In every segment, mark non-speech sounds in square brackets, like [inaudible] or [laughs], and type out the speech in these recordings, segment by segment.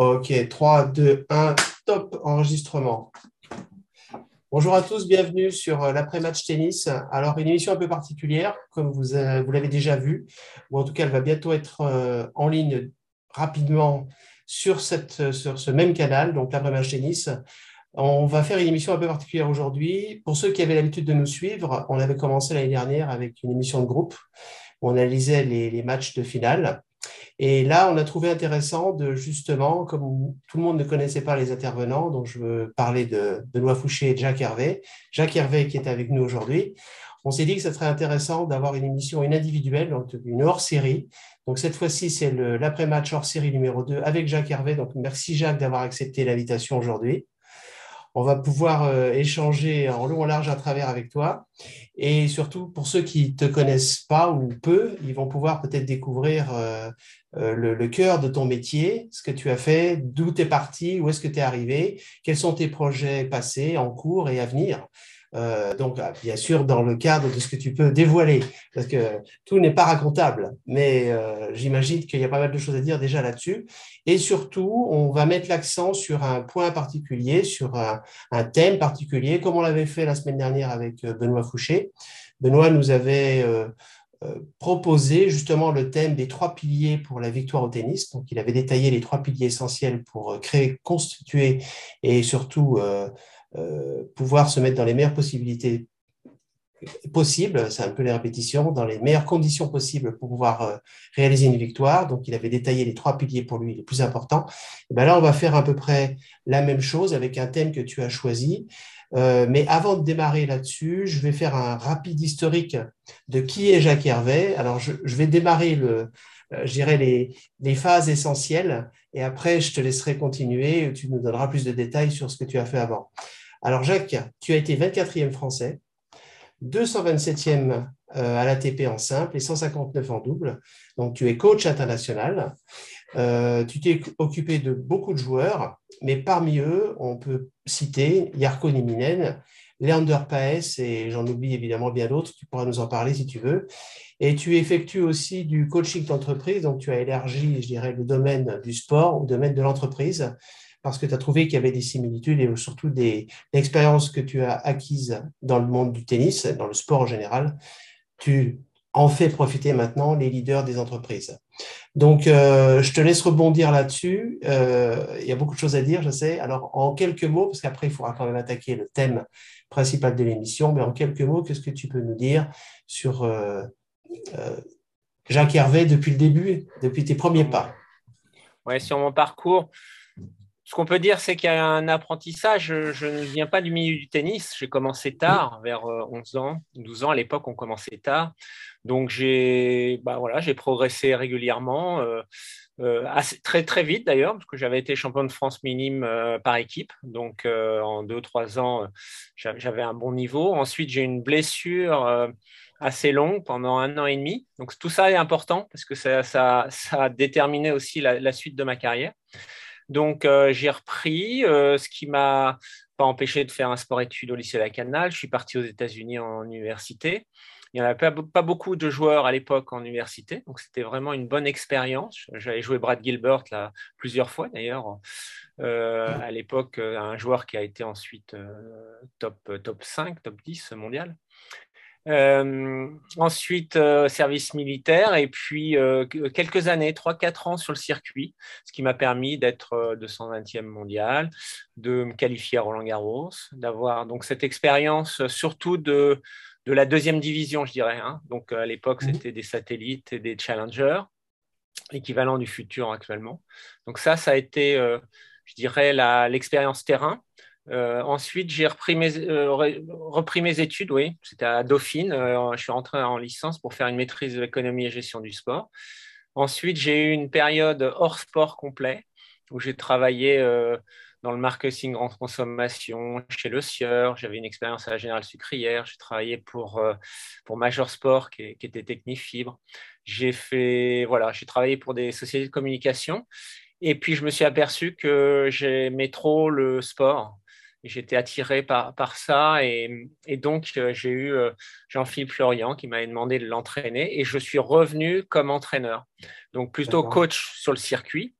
Ok, 3, 2, 1, top enregistrement. Bonjour à tous, bienvenue sur euh, l'après-match tennis. Alors, une émission un peu particulière, comme vous, euh, vous l'avez déjà vu, ou en tout cas, elle va bientôt être euh, en ligne rapidement sur, cette, ce même canal, donc l'après-match tennis. On va faire une émission un peu particulière aujourd'hui. Pour ceux qui avaient l'habitude de nous suivre, on avait commencé l'année dernière avec une émission de groupe où on analysait les, les matchs de finale. Et là, on a trouvé intéressant de justement, comme tout le monde ne connaissait pas les intervenants, donc je veux parler de Benoît Fouché et Jacques Hervé. Jacques Hervé qui est avec nous aujourd'hui. On s'est dit que ce serait intéressant d'avoir une émission, une individuelle, donc une hors-série. Donc cette fois-ci, c'est l'après-match hors-série numéro 2 avec Jacques Hervé. Donc merci Jacques d'avoir accepté l'invitation aujourd'hui on va pouvoir euh, échanger en long en large à travers avec toi. Et surtout, pour ceux qui ne te connaissent pas ou peu, ils vont pouvoir peut-être découvrir euh, euh, le, cœur de ton métier, ce que tu as fait, d'où tu es parti, où est-ce que tu es arrivé, quels sont tes projets passés, en cours et à venir. Euh, donc, ah, bien sûr, dans le cadre de ce que tu peux dévoiler, parce que tout n'est pas racontable, mais euh, j'imagine qu'il y a pas mal de choses à dire déjà là-dessus. Et surtout, on va mettre l'accent sur un point particulier, sur un, thème particulier, comme on l'avait fait la semaine dernière avec euh, Benoît Fouché. Benoît nous avait proposé justement le thème des trois piliers pour la victoire au tennis. Donc, il avait détaillé les trois piliers essentiels pour créer, constituer et surtout euh, pouvoir se mettre dans les meilleures possibilités possibles, c'est un peu les répétitions, dans les meilleures conditions possibles pour pouvoir euh, réaliser une victoire. Donc, il avait détaillé les trois piliers pour lui les plus importants. Et ben là, on va faire à peu près la même chose avec un thème que tu as choisi. Euh, mais avant de démarrer là-dessus, je vais faire un rapide historique de qui est Jacques Hervé. Alors, je, je vais démarrer le, euh, je dirais les, les, phases essentielles et après, je te laisserai continuer. Tu nous donneras plus de détails sur ce que tu as fait avant. Alors Jacques, tu as été 24e français, 227e euh, à l'ATP en simple et 159 en double. Donc tu es coach international. Euh, tu t'es occupé de beaucoup de joueurs, mais parmi eux, on peut citer Yarko Niminen, Leander Paes et j'en oublie évidemment bien d'autres, tu pourras nous en parler si tu veux. Et tu effectues aussi du coaching d'entreprise, donc tu as élargi, je dirais, le domaine du sport au domaine de l'entreprise parce que tu as trouvé qu'il y avait des similitudes et surtout des expériences que tu as acquises dans le monde du tennis, dans le sport en général. Tu en fais profiter maintenant les leaders des entreprises. Donc, euh, je te laisse rebondir là-dessus. Euh, il y a beaucoup de choses à dire, je sais. Alors, en quelques mots, parce qu'après, il faudra quand même attaquer le thème principal de l'émission, mais en quelques mots, qu'est-ce que tu peux nous dire sur euh, Jacques Hervé depuis le début, depuis tes premiers pas? Oui, sur mon parcours, ce qu'on peut dire, c'est qu'il y a un apprentissage. Je ne viens pas du milieu du tennis. J'ai commencé tard, vers 11 euh, ans, 12 ans. À l'époque, on commençait tard. Donc, j'ai bah, voilà, progressé régulièrement, euh, euh, très, très vite d'ailleurs, parce que j'avais été champion de France minime par équipe. Donc, en 2-3 ans, j'avais un bon niveau. Ensuite, j'ai une blessure assez longue pendant un an et demi. Donc, tout ça est important parce que ça, ça, a déterminé aussi la suite de ma carrière. Donc, euh, j'ai repris, euh, ce qui m'a pas empêché de faire un sport-études au lycée La Canal. Je suis parti aux États-Unis en université. Il n'y en avait pas, beaucoup de joueurs à l'époque en université, donc c'était vraiment une bonne expérience. J'avais joué Brad Gilbert plusieurs fois d'ailleurs. Euh, à l'époque, un joueur qui a été ensuite top 5, top 10 mondial. Euh, ensuite, euh, service militaire et puis euh, quelques années, 3-4 ans sur le circuit, ce qui m'a permis d'être 220e mondial, de me qualifier à Roland Garros, d'avoir donc cette expérience surtout de, de la deuxième division, je dirais. Hein. Donc à l'époque, mmh. c'était des satellites et des challengers, équivalent du futur actuellement. Donc ça, ça a été, je dirais, l'expérience terrain. Euh, ensuite, j'ai repris mes, euh, repris mes études, oui, c'était à Dauphine. Euh, je suis rentré en licence pour faire une maîtrise de l'économie et gestion du sport. Ensuite, j'ai eu une période hors sport complet où j'ai travaillé dans le marketing en consommation chez Le Sieur. J'avais une expérience à la Générale Sucrière. J'ai travaillé pour, pour Major Sport qui, qui était Technifibre. J'ai voilà, j'ai travaillé pour des sociétés de communication. Et puis, je me suis aperçu que j'aimais trop le sport j'étais attiré par, par ça. Et, et donc, euh, j'ai eu euh, Jean-Philippe Florian qui m'avait demandé de l'entraîner et je suis revenu comme entraîneur. Donc, plutôt coach sur le circuit.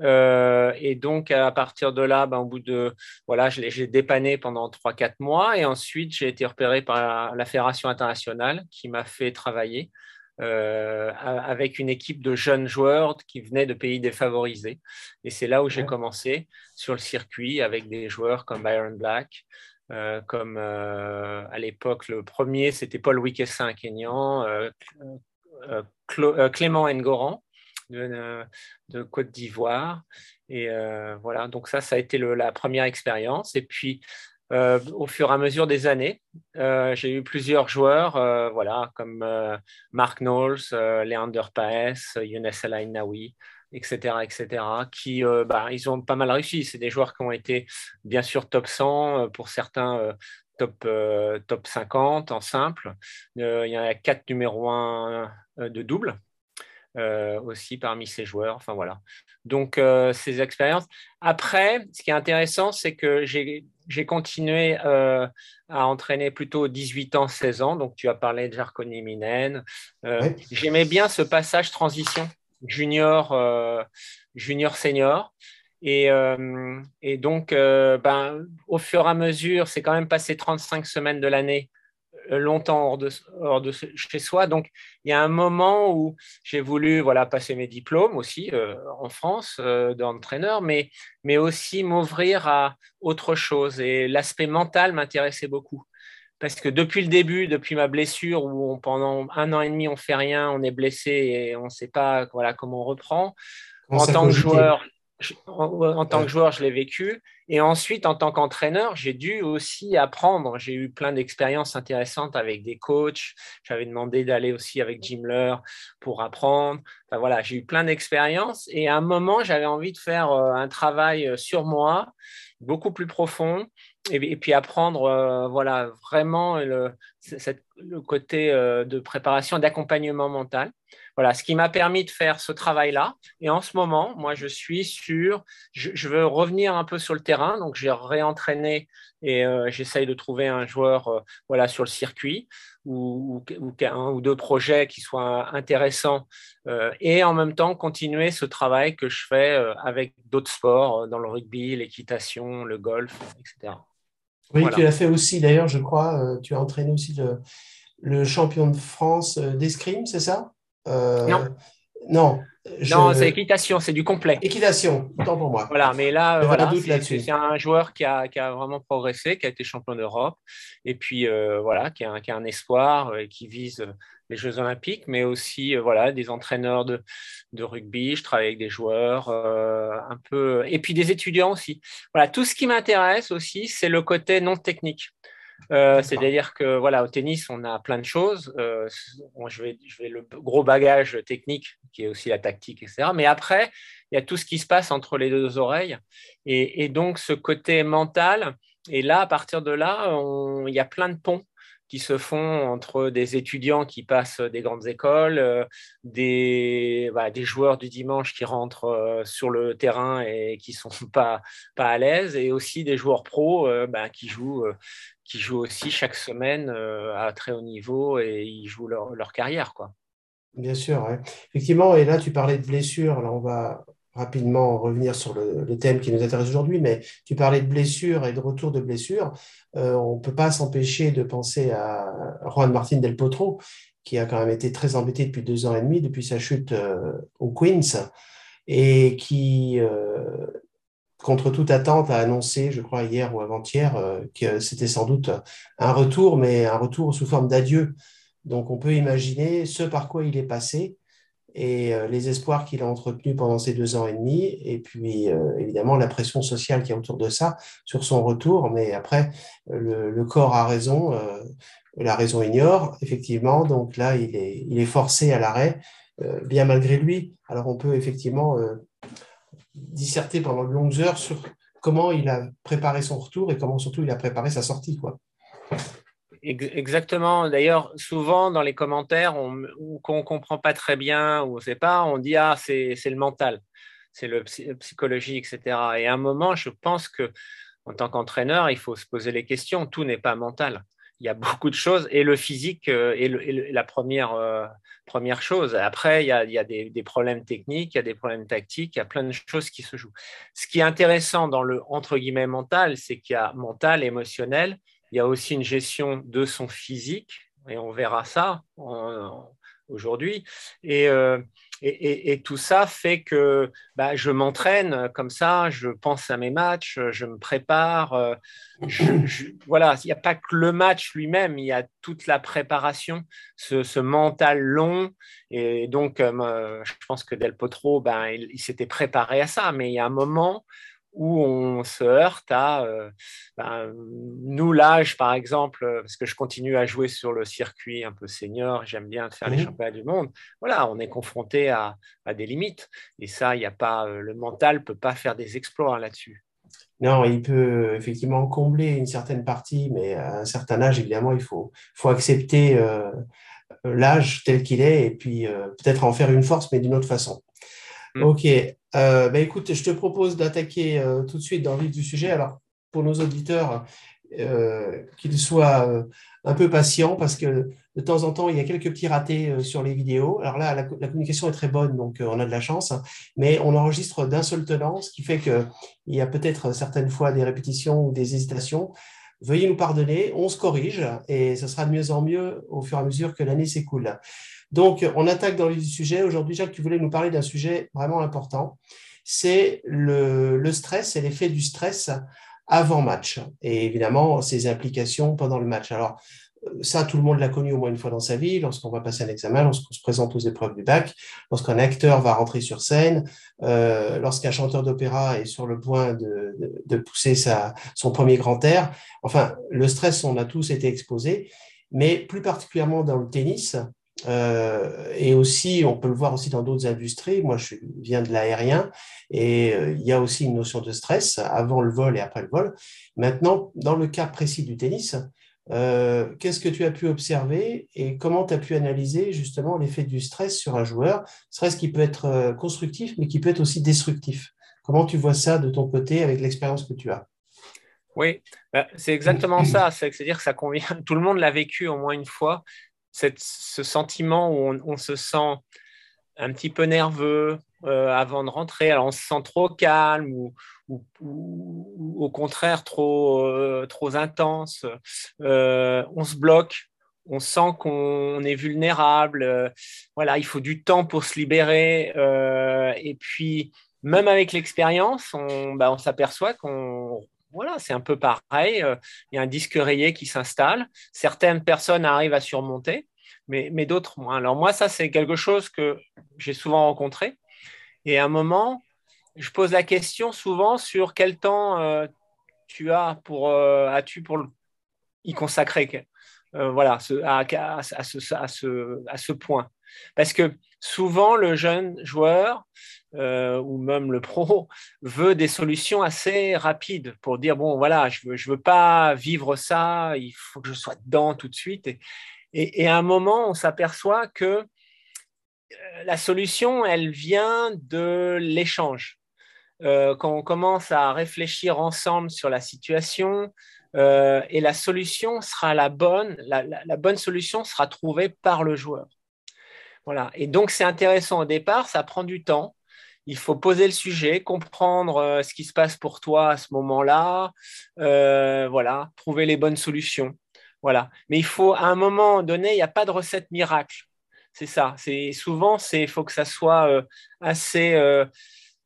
et donc, à partir de là, ben, au bout de. Voilà, j'ai dépanné pendant 3-4 mois. Et ensuite, j'ai été repéré par la Fédération internationale qui m'a fait travailler euh, avec une équipe de jeunes joueurs qui venaient de pays défavorisés. Et c'est là où j'ai commencé sur le circuit avec des joueurs comme Byron Black, euh, comme euh, à l'époque le premier c'était Paul Wikessin, un Kenyan, Clément Ngoran de, de Côte d'Ivoire. Et voilà, donc ça, ça a été la première expérience. Et puis euh, au fur et à mesure des années. Euh, j'ai eu plusieurs joueurs, euh, voilà, comme Mark Knowles, Leander Paes, Younes El Nawi, etc., etc., qui bah, ils ont pas mal réussi. C'est des joueurs qui ont été bien sûr top 100, pour certains top, top 50 en simple. il y en a quatre numéros 1 de double. Aussi parmi ces joueurs. Enfin voilà. Donc ces expériences. Après, ce qui est intéressant, c'est que j'ai continué euh, à entraîner plutôt 18 ans, 16 ans. Donc, tu as parlé de Jarconi Minen. Euh, j'aimais bien ce passage transition junior, euh, junior senior. Et, et donc, ben, au fur et à mesure, c'est quand même passé 35 semaines de l'année longtemps hors de, hors de chez soi. Donc, il y a un moment où j'ai voulu voilà, passer mes diplômes aussi euh, en France euh, d'entraîneur, mais, mais aussi m'ouvrir à autre chose. Et l'aspect mental m'intéressait beaucoup. Parce que depuis le début, depuis ma blessure, où pendant un an et demi, on fait rien, on est blessé et on ne sait pas voilà, comment on reprend, en tant que joueur, en, tant que joueur, je l'ai vécu. Et ensuite, en tant qu'entraîneur, j'ai dû aussi apprendre. J'ai eu plein d'expériences intéressantes avec des coachs. J'avais demandé d'aller aussi avec Jim Leur pour apprendre. Enfin, voilà, j'ai eu plein d'expériences. Et à un moment, j'avais envie de faire euh, un travail euh, sur moi, beaucoup plus profond. Et, puis apprendre, euh, voilà, vraiment le, le côté de préparation, d'accompagnement mental. Voilà, ce qui m'a permis de faire ce travail-là. Et en ce moment, moi, je suis sur, je, veux revenir un peu sur le terrain. Donc, j'ai réentraîné et euh, j'essaye de trouver un joueur euh, voilà, sur le circuit ou, un ou deux projets qui soient intéressants euh, et en même temps continuer ce travail que je fais avec d'autres sports dans le rugby, l'équitation, le golf, etc. Oui, tu l'as fait aussi d'ailleurs, je crois. tu as entraîné aussi le, le champion de France d'escrime, c'est ça? Euh, non. Non. Non, c'est équitation, c'est du complet. Équitation, autant pour moi. Voilà, mais là, voilà, c'est un joueur qui a, qui a, vraiment progressé, qui a été champion d'Europe, et puis euh, voilà, qui a, qui a, un espoir et qui vise les Jeux Olympiques, mais aussi euh, voilà, des entraîneurs de, de, rugby. Je travaille avec des joueurs, un peu, et puis des étudiants aussi. Voilà, tout ce qui m'intéresse aussi, c'est le côté non technique. Euh, c'est-à-dire que voilà, au tennis, on a plein de choses. Euh, je, vais, je vais le gros bagage technique, qui est aussi la tactique, etc. Mais après, il y a tout ce qui se passe entre les deux oreilles. Et, donc, ce côté mental, et là, à partir de là, il y a plein de ponts qui se font entre des étudiants qui passent des grandes écoles, euh, des, des joueurs du dimanche qui rentrent sur le terrain et qui sont [laughs] pas, à l'aise, et aussi des joueurs pros bah, qui jouent qui jouent aussi chaque semaine euh, à très haut niveau et ils jouent leur, leur carrière. Quoi. Bien sûr, effectivement. Et là, tu parlais de blessures. Là, on va rapidement revenir sur le, thème qui nous intéresse aujourd'hui, mais tu parlais de blessures et de retour de blessures. Euh, on ne peut pas s'empêcher de penser à Juan Martin Del Potro, qui a quand même été très embêté depuis deux ans et demi, depuis sa chute euh, au Queens, et qui contre toute attente, a annoncé, je crois hier ou avant-hier, euh, que c'était sans doute un retour, mais un retour sous forme d'adieu. Donc on peut imaginer ce par quoi il est passé et euh, les espoirs qu'il a entretenus pendant ces deux ans et demi, et puis euh, évidemment la pression sociale qui est autour de ça sur son retour. Mais après, le, corps a raison, la raison ignore, effectivement. Donc là, il est, il est forcé à l'arrêt, bien malgré lui. Alors on peut effectivement disserter pendant de longues heures sur comment il a préparé son retour et comment surtout il a préparé sa sortie. Quoi. Exactement. D'ailleurs, souvent dans les commentaires, on, qu'on ne comprend pas très bien ou on ne sait pas, on dit Ah, c'est, le mental, c'est le psychologie, etc. Et à un moment, je pense que en tant qu'entraîneur, il faut se poser les questions. Tout n'est pas mental. il y a beaucoup de choses et le physique euh, est, la première, euh, première chose. Après, il y a, des, problèmes techniques, il y a des problèmes tactiques, il y a plein de choses qui se jouent. Ce qui est intéressant dans le entre guillemets mental, c'est qu'il y a mental, émotionnel, il y a aussi une gestion de son physique et on verra ça aujourd'hui. Et, euh, et, tout ça fait que bah, je m'entraîne comme ça, je pense à mes matchs, je me prépare. Euh, voilà, il n'y a pas que le match lui-même, il y a toute la préparation, ce, mental long. Et donc, euh, je pense que Del Potro, ben, il s'était préparé à ça, mais il y a un moment où on se heurte à euh, ben, nous l'âge par exemple parce que je continue à jouer sur le circuit un peu senior j'aime bien faire les mmh. championnats du monde voilà on est confronté à, des limites et ça il a pas euh, le mental peut pas faire des exploits là-dessus non, il peut effectivement combler une certaine partie, mais à un certain âge, évidemment, il faut, faut accepter euh, l'âge tel qu'il est et puis peut-être en faire une force, mais d'une autre façon. Mmh. Ok, euh, bah, écoute, je te propose d'attaquer euh, tout de suite dans le vif du sujet. Alors, pour nos auditeurs, euh, qu'ils soient un peu patients parce que de temps en temps, il y a quelques petits ratés sur les vidéos. Alors là, la, communication est très bonne, donc on a de la chance, hein. mais on enregistre d'un seul tenant, ce qui fait qu'il y a peut-être certaines fois des répétitions ou des hésitations. Veuillez nous pardonner, on se corrige et ce sera de mieux en mieux au fur et à mesure que l'année s'écoule. Donc, on attaque dans le sujet. Aujourd'hui, Jacques, tu voulais nous parler d'un sujet vraiment important. C'est le, stress et l'effet du stress avant match. Et évidemment, ses implications pendant le match. Alors, ça, tout le monde l'a connu au moins une fois dans sa vie, lorsqu'on va passer un examen, lorsqu'on se présente aux épreuves du bac, lorsqu'un acteur va rentrer sur scène, euh, lorsqu'un chanteur d'opéra est sur le point de, pousser son premier grand air. Enfin, le stress, on a tous été exposés, mais plus particulièrement dans le tennis, euh, et aussi, on peut le voir aussi dans d'autres industries. Moi, je viens de l'aérien et euh, il y a aussi une notion de stress avant le vol et après le vol. Maintenant, dans le cas précis du tennis, euh, qu'est-ce que tu as pu observer et comment tu as pu analyser justement l'effet du stress sur un joueur? Stress qui peut être constructif, mais qui peut être aussi destructif. Comment tu vois ça de ton côté avec l'expérience que tu as? Oui, bah, c'est exactement ça. C'est-à-dire que ça convient. Tout le monde l'a vécu au moins une fois ce sentiment où on, se sent un petit peu nerveux euh, avant de rentrer. Alors on se sent trop calme ou, au contraire trop, euh, trop intense. Euh, on se bloque. On sent qu'on est vulnérable. voilà, il faut du temps pour se libérer. et puis, même avec l'expérience, on, bah, on s'aperçoit qu'on voilà, c'est un peu pareil. Euh, il y a un disque rayé qui s'installe. Certaines personnes arrivent à surmonter, mais, d'autres moins. Alors moi, ça, c'est quelque chose que j'ai souvent rencontré. Et à un moment, je pose la question souvent sur quel temps euh, tu as pour, euh, as-tu pour y consacrer voilà, à, à, ce, à, ce, à ce point. Parce que souvent, le jeune joueur euh, ou même le pro [laughs] veut des solutions assez rapides pour dire bon voilà je veux je veux pas vivre ça il faut que je sois dedans tout de suite. Et, et, à un moment on s'aperçoit que euh, la solution elle vient de l'échange. Euh, quand on commence à réfléchir ensemble sur la situation et la solution sera la bonne la, la bonne solution sera trouvée par le joueur. Voilà. Et donc, c'est intéressant. Au départ, ça prend du temps il faut poser le sujet, comprendre euh, ce qui se passe pour toi à ce moment-là, euh, voilà, trouver les bonnes solutions. Voilà. Mais il faut, à un moment donné, il n'y a pas de recette miracle. C'est ça. C'est souvent, c'est, il faut que ça soit euh, assez,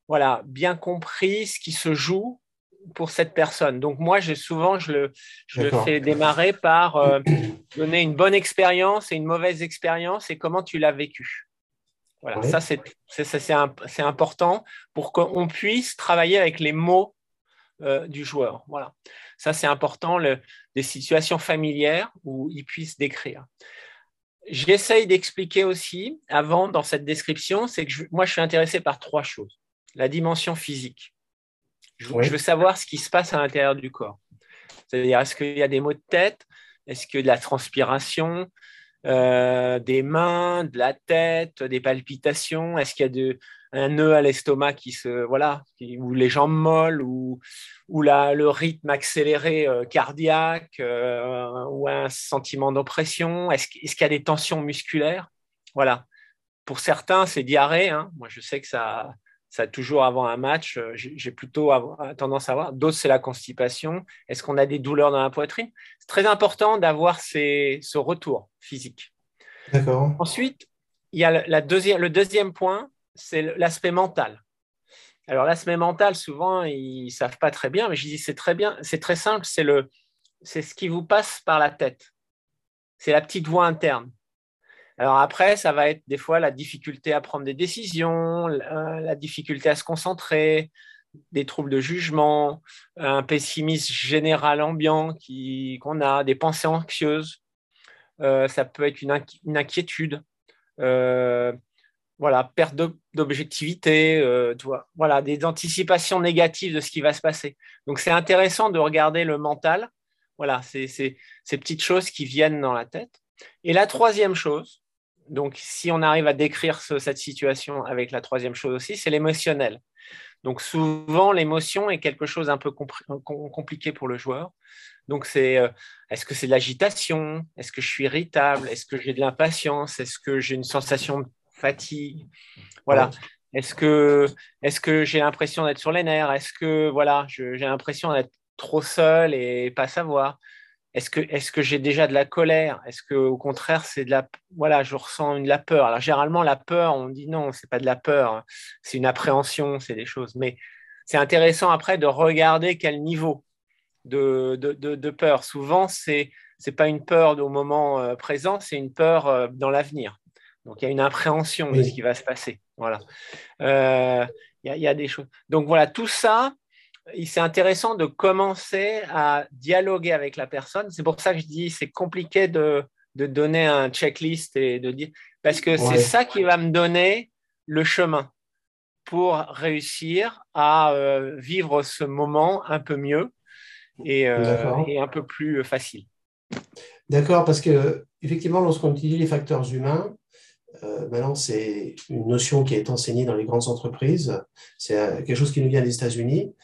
voilà, bien compris ce qui se joue pour cette personne. Donc moi, j'ai souvent, je le, je le fais démarrer par donner une bonne expérience et une mauvaise expérience et comment tu l'as vécu. Voilà, ça c'est important pour qu'on puisse travailler avec les mots euh, du joueur. Voilà, ça c'est important, le, des situations familières où il puisse décrire. J'essaye d'expliquer aussi, avant dans cette description, c'est que moi je suis intéressé par trois choses. La dimension physique. Je, je veux savoir ce qui se passe à l'intérieur du corps. C'est-à-dire, est-ce qu'il y a des maux de tête? Est-ce que de la transpiration? Euh, des mains, de la tête, des palpitations Est-ce qu'il y a de, un nœud à l'estomac qui se voilà, ou les jambes molles, ou, ou le rythme accéléré euh, cardiaque, euh, ou un sentiment d'oppression? Est-ce, qu'il y a des tensions musculaires? Voilà. Pour certains, c'est diarrhée. Hein. Moi, je sais que ça, ça toujours avant un match, euh, j'ai plutôt tendance à avoir. D'autres, c'est la constipation. Est-ce qu'on a des douleurs dans la poitrine? C'est très important d'avoir ce retour physique. D'accord. Ensuite, il y a la deuxième, le deuxième point, c'est l'aspect mental. Alors l'aspect mental, souvent, ils ne savent pas très bien, mais je dis c'est très bien, c'est très simple, c'est le, c'est ce qui vous passe par la tête. C'est la petite voix interne. Alors après, ça va être des fois la difficulté à prendre des décisions, la difficulté à se concentrer, des troubles de jugement, un pessimisme général ambiant qu'on a, des pensées anxieuses. Euh, ça peut être une, inquiétude. Euh, voilà, perte d'objectivité, euh, voilà, des anticipations négatives de ce qui va se passer. Donc c'est intéressant de regarder le mental, voilà, c'est ces petites choses qui viennent dans la tête. Et la troisième chose, donc si on arrive à décrire cette situation avec la troisième chose aussi, c'est l'émotionnel. Donc souvent l'émotion est quelque chose un peu compliqué pour le joueur. Donc c'est euh, est-ce que c'est de l'agitation? Est-ce que je suis irritable? Est-ce que j'ai de l'impatience? Est-ce que j'ai une sensation de fatigue? Voilà. Est-ce que, est que j'ai l'impression d'être sur les nerfs? Est-ce que voilà, j'ai l'impression d'être trop seul et pas savoir? Est-ce que, est que j'ai déjà de la colère? Est-ce que au contraire c'est de la voilà, je ressens de la peur? Alors généralement la peur, on dit non, c'est pas de la peur, c'est une appréhension, c'est des choses. Mais c'est intéressant après de regarder quel niveau de, de, peur. Souvent, c'est n'est pas une peur au moment euh, présent, c'est une peur euh, dans l'avenir. Donc, il y a une appréhension de ce qui va se passer. Voilà. Euh, il, y a, des choses. Donc, voilà, tout ça, c'est intéressant de commencer à dialoguer avec la personne. C'est pour ça que je dis c'est compliqué de, de, donner un checklist et de dire. Parce que c'est ça qui va me donner le chemin pour réussir à vivre ce moment un peu mieux et, et un peu plus facile. D'accord, parce que effectivement, lorsqu'on utilise les facteurs humains, euh, maintenant, c'est une notion qui est enseignée dans les grandes entreprises. C'est euh, quelque chose qui nous vient des États-Unis.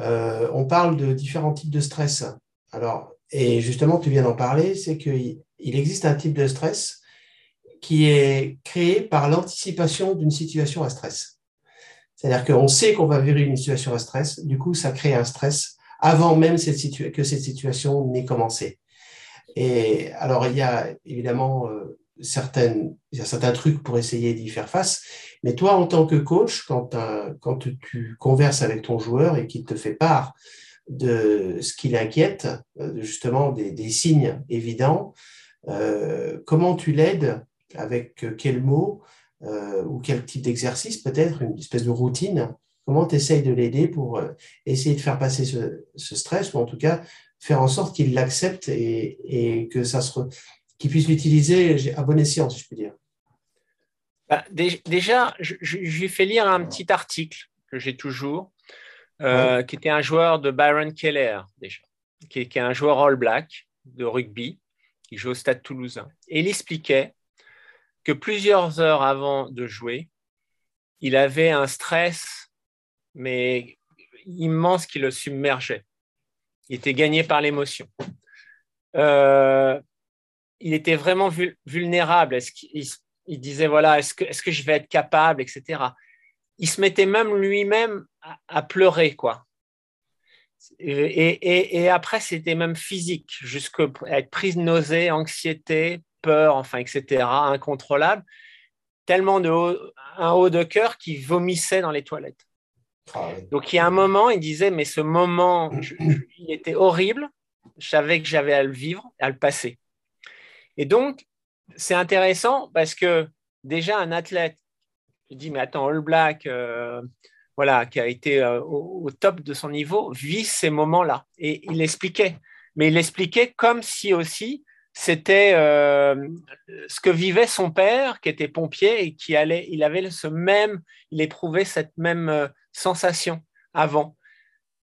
Euh, on parle de différents types de stress. Alors, et justement, tu viens d'en parler, c'est qu'il existe un type de stress qui est créé par l'anticipation d'une situation à stress. C'est-à-dire qu'on sait qu'on va vivre une situation à stress, du coup, ça crée un stress avant même que cette situation n'ait commencé. Et alors, il y a évidemment certaines, il y a certains trucs pour essayer d'y faire face. Mais toi, en tant que coach, quand, quand tu converses avec ton joueur et qu'il te fait part de ce qui l'inquiète, euh, justement des, des, signes évidents, euh, comment tu l'aides Avec quels mots euh, ou quel type d'exercice peut-être, une espèce de routine Comment tu essayes de l'aider pour essayer de faire passer ce, ce, stress ou en tout cas faire en sorte qu'il l'accepte et, et, que ça se, qui puissent l'utiliser à bon escient, si je peux dire bah, Déjà, je, lui ai fait lire un petit article que j'ai toujours, euh, qui était un joueur de Byron Keller, déjà, qui est, un joueur All Black de rugby, qui joue au Stade toulousain. Et il expliquait que plusieurs heures avant de jouer, il avait un stress, mais immense qui le submergeait. Il était gagné par l'émotion. Euh, il était vraiment vulnérable. Est-ce qu'il il disait voilà, est-ce que, est que je vais être capable, etc. Il se mettait même lui-même à, pleurer, quoi. Et, après, c'était même physique, jusqu'à être prise de nausée, anxiété, peur, enfin, etc., incontrôlable. Tellement de haut, un haut de cœur qui vomissait dans les toilettes. Ah Donc, il y a un moment, il disait, mais ce moment, il était horrible. Je savais que j'avais à le vivre, à le passer. Et donc, c'est intéressant parce que déjà, un athlète, je dis, mais attends, All Black, euh, voilà, qui a été euh, au, top de son niveau, vit ces moments-là. Et il expliquait. Mais il expliquait comme si aussi c'était euh, ce que vivait son père, qui était pompier et qui allait, il avait ce même, il éprouvait cette même sensation avant.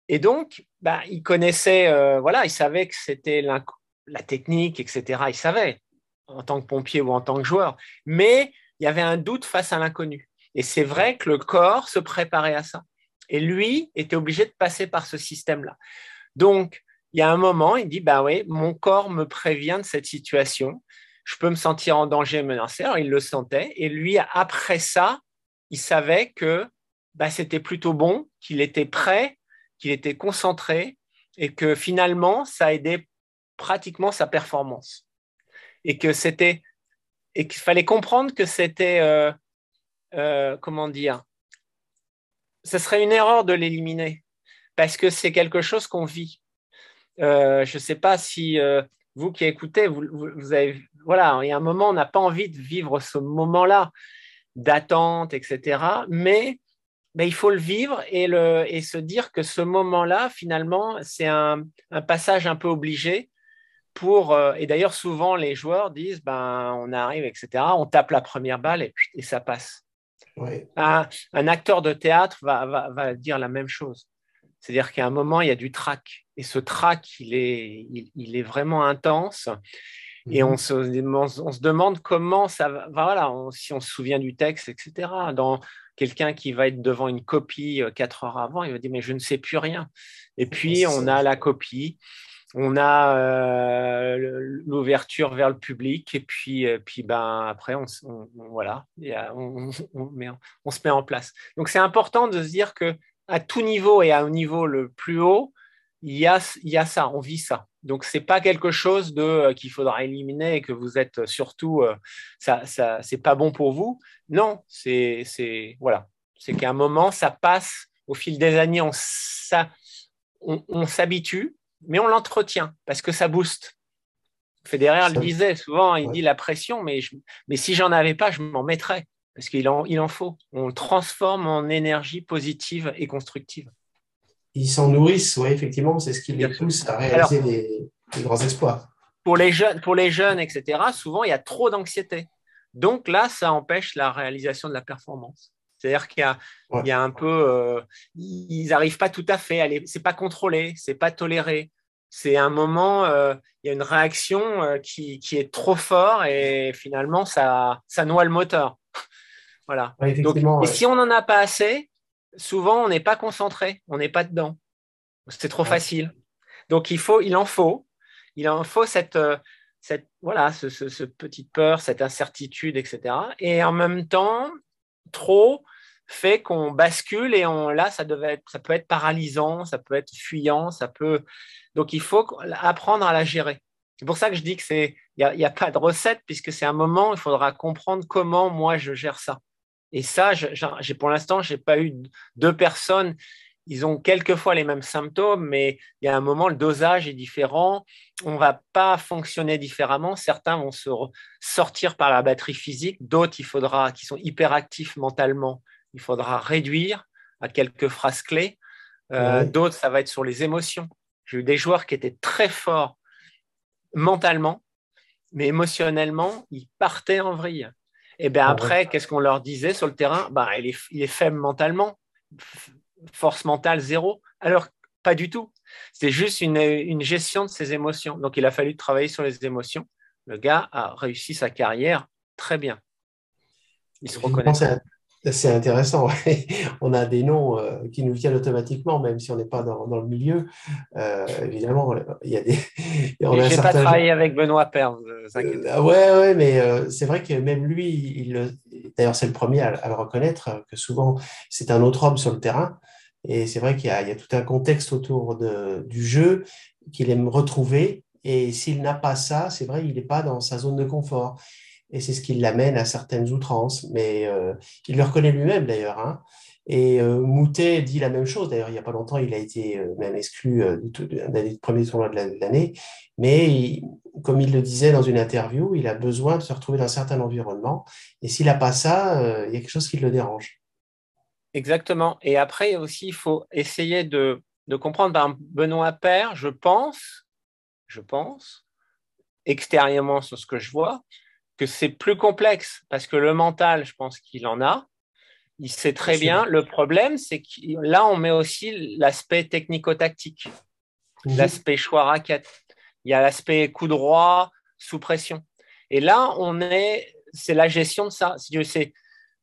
Et donc, bah, il connaissait, voilà, il savait que c'était la technique, etc. Il savait en tant que pompier ou en tant que joueur, mais il y avait un doute face à l'inconnu. Et c'est vrai que le corps se préparait à ça. Et lui était obligé de passer par ce système-là. Donc, il y a un moment, il dit, bah oui, mon corps me prévient de cette situation, je peux me sentir en danger menacé. Alors, il le sentait. Et lui, après ça, il savait que bah, c'était plutôt bon, qu'il était prêt, qu'il était concentré et que finalement, ça aidait pratiquement sa performance. Et que c'était et qu'il fallait comprendre que c'était euh, euh, comment dire, ce serait une erreur de l'éliminer parce que c'est quelque chose qu'on vit. Euh, je ne sais pas si vous qui écoutez, vous, vous, avez, voilà, il y a un moment, on n'a pas envie de vivre ce moment-là d'attente, etc. Mais il faut le vivre et, le, et se dire que ce moment-là, finalement, c'est un, passage un peu obligé pour. Euh, et d'ailleurs, souvent, les joueurs disent ben, on arrive, etc. On tape la première balle et, et ça passe. Un, un, acteur de théâtre va, va, va dire la même chose. C'est-à-dire qu'à un moment, il y a du trac. Et ce trac, il est, il, il est vraiment intense. Et on mhm. se, on, se, demande comment ça va. Voilà, si on se souvient du texte, etc. Dans quelqu'un qui va être devant une copie euh, quatre heures avant, il va dire mais je ne sais plus rien. Et puis on a la copie, on a euh, l'ouverture vers le public, et puis, euh, puis ben après on, voilà, on, on, se met en place. Donc c'est important de se dire que à tout niveau et à un niveau le plus haut, il y a, il y a ça, on vit ça. Donc, ce n'est pas quelque chose de, euh, qu'il faudra éliminer et que vous êtes surtout, ça, ça c'est pas bon pour vous. Non, c'est, c'est voilà, c'est qu'à un moment, ça passe au fil des années, on, on, s'habitue, mais on l'entretient parce que ça booste. Federer le disait souvent, il dit la pression, mais, je, mais si j'en avais pas, je m'en mettrais parce qu'il en, il en faut. On le transforme en énergie positive et constructive ils s'en nourrissent, oui, effectivement, c'est ce qui les pousse à réaliser des, grands exploits. Pour les, jeunes, pour les jeunes, etc., souvent, il y a trop d'anxiété. Donc là, ça empêche la réalisation de la performance. C'est-à-dire qu'il y, a, un peu, euh, ils n'arrivent pas tout à fait, c'est pas contrôlé, c'est pas toléré. C'est un moment, euh, il y a une réaction euh, qui, qui, est trop fort et finalement, ça, ça noie le moteur. [laughs] voilà. Donc, et si on n'en a pas assez, souvent, on n'est pas concentré, on n'est pas dedans. C'est trop facile. Donc, il, faut, il en faut. Il en faut cette, cette voilà, ce, petite peur, cette incertitude, etc. Et en même temps, trop fait qu'on bascule et on, là, ça, devait être, ça peut être paralysant, ça peut être fuyant, ça peut. Donc, il faut apprendre à la gérer. C'est pour ça que je dis que c'est, il n'y a, pas de recette puisque c'est un moment, il faudra comprendre comment moi je gère ça. Et ça, j'ai, pour l'instant, je n'ai pas eu deux personnes. Ils ont quelquefois les mêmes symptômes, mais il y a un moment, le dosage est différent. On ne va pas fonctionner différemment. Certains vont se sortir par la batterie physique, d'autres, il faudra, qui sont hyperactifs mentalement, il faudra réduire à quelques phrases clés. Euh, d'autres, ça va être sur les émotions. J'ai eu des joueurs qui étaient très forts mentalement, mais émotionnellement, ils partaient en vrille. Et bien après, qu'est-ce qu'on leur disait sur le terrain? Bah, il, est, il est faible mentalement, force mentale zéro. Alors, pas du tout. C'est juste une, une, gestion de ses émotions. Donc, il a fallu travailler sur les émotions. Le gars a réussi sa carrière très bien. Il se reconnaît. C'est intéressant. [laughs] on a des noms euh, qui nous viennent automatiquement, même si on n'est pas dans, dans, le milieu. Euh, évidemment, il y a des. Je n'ai pas travaillé avec Benoît inquiétez euh, ouais, ouais, mais c'est vrai que même lui, il, d'ailleurs, c'est le premier à, le reconnaître, que souvent, c'est un autre homme sur le terrain. Et c'est vrai qu'il y, a tout un contexte autour du jeu qu'il aime retrouver. Et s'il n'a pas ça, c'est vrai, il n'est pas dans sa zone de confort et c'est ce qui l'amène à certaines outrances. Mais euh, il le reconnaît lui-même d'ailleurs. Hein. Et euh, Moutet dit la même chose. D'ailleurs, il n'y a pas longtemps, il a été euh, même exclu d'un des premiers tournois de l'année. Mais comme il le disait dans une interview, il a besoin de se retrouver dans un certain environnement. Et s'il n'a pas ça, il y a quelque chose qui le dérange. Exactement. Et après aussi, il faut essayer de, de comprendre. Ben, Benoît Père, je pense, je pense, extérieurement sur ce que je vois, que c'est plus complexe parce que le mental, je pense qu'il en a. Il sait très bien. Le problème, c'est que là, on met aussi l'aspect technico-tactique, mhm. l'aspect choix raquette. Il y a l'aspect coup droit sous pression. Et là, on est, c'est la gestion de ça. C'est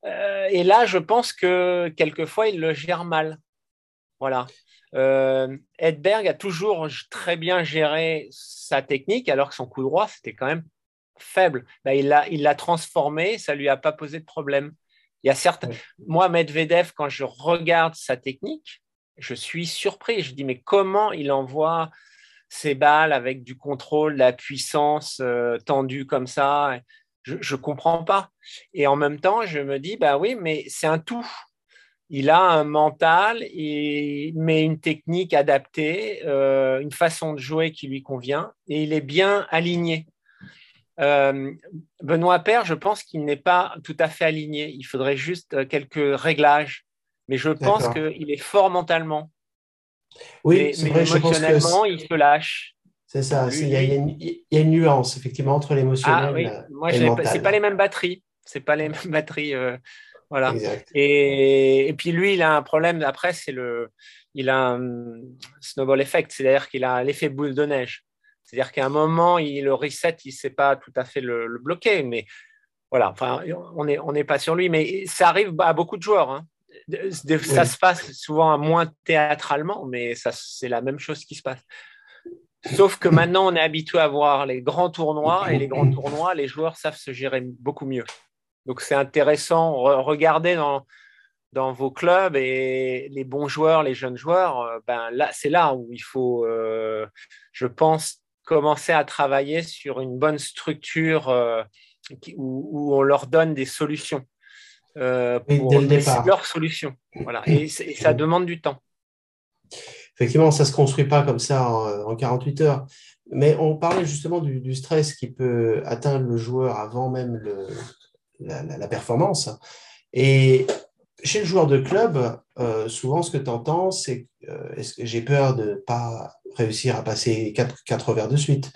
Euh, et là, je pense que quelquefois, il le gère mal. Voilà. Euh, Edberg a toujours très bien géré sa technique, alors que son coup droit, c'était quand même faible. Ben, il l'a il transformé, ça lui a pas posé de problème. Il y a certains... Moi, Medvedev, quand je regarde sa technique, je suis surpris. Je dis, mais comment il envoie ses balles avec du contrôle, de la puissance euh, tendue comme ça? Je ne comprends pas. Et en même temps, je me dis, bah oui, mais c'est un tout. Il a un mental, et, mais une technique adaptée, euh, une façon de jouer qui lui convient, et il est bien aligné. Euh, Benoît Père, je pense qu'il n'est pas tout à fait aligné. Il faudrait juste quelques réglages. Mais je pense qu'il est fort mentalement. Oui, mais, vrai, émotionnellement, il se lâche. C'est ça, il y, a une nuance effectivement entre l'émotionnel ah, oui. Moi. C'est pas les mêmes batteries. C'est pas les [laughs] mêmes batteries. Euh, voilà. Et, et, puis lui, il a un problème. Après, c'est le, il a un snowball effect, c'est-à-dire qu'il a l'effet boule de neige. C'est-à-dire qu'à un moment, il, le reset, il ne sait pas tout à fait le, bloquer. Mais voilà, enfin, on n'est on pas sur lui. Mais ça arrive à beaucoup de joueurs. Hein. Ça se passe souvent moins théâtralement, mais c'est la même chose qui se passe. Sauf que maintenant, on est habitué à voir les grands tournois et les grands [laughs] tournois, les joueurs savent se gérer beaucoup mieux. Donc, c'est intéressant. Regardez dans, dans vos clubs et les bons joueurs, les jeunes joueurs, euh, ben là, c'est là où il faut, euh, je pense, commencer à travailler sur une bonne structure euh, où, on leur donne des solutions euh, pour leur solution. Voilà. Et, ça demande du temps. Effectivement, ça ne se construit pas comme ça en, 48 heures. Mais on parlait justement du, stress qui peut atteindre le joueur avant même la, performance. Et chez le joueur de club, euh, souvent ce que tu entends, c'est euh, j'ai peur de ne pas réussir à passer quatre, quatre verres de suite?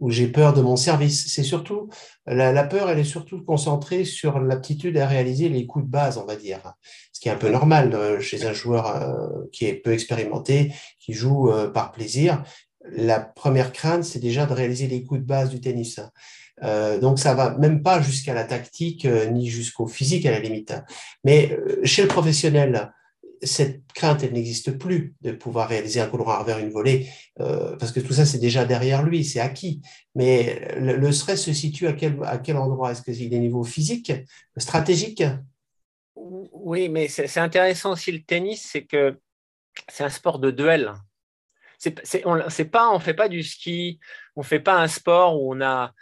Où j'ai peur de mon service. C'est surtout, la, peur, elle est surtout concentrée sur l'aptitude à réaliser les coups de base, on va dire. Ce qui est un peu normal euh, chez un joueur euh, qui est peu expérimenté, qui joue euh, par plaisir. La première crainte, c'est déjà de réaliser les coups de base du tennis. donc ça va même pas jusqu'à la tactique ni jusqu'au physique à la limite. Mais chez le professionnel, cette crainte, elle n'existe plus de pouvoir réaliser un coup droit vers une volée, euh, parce que tout ça, c'est déjà derrière lui, c'est acquis. Mais le, stress se situe à quel, à quel endroit? Est-ce qu'il est niveau physique, stratégique Oui, mais c'est intéressant aussi le tennis, c'est que c'est un sport de duel. C'est on, on fait pas du ski, on fait pas un sport où on a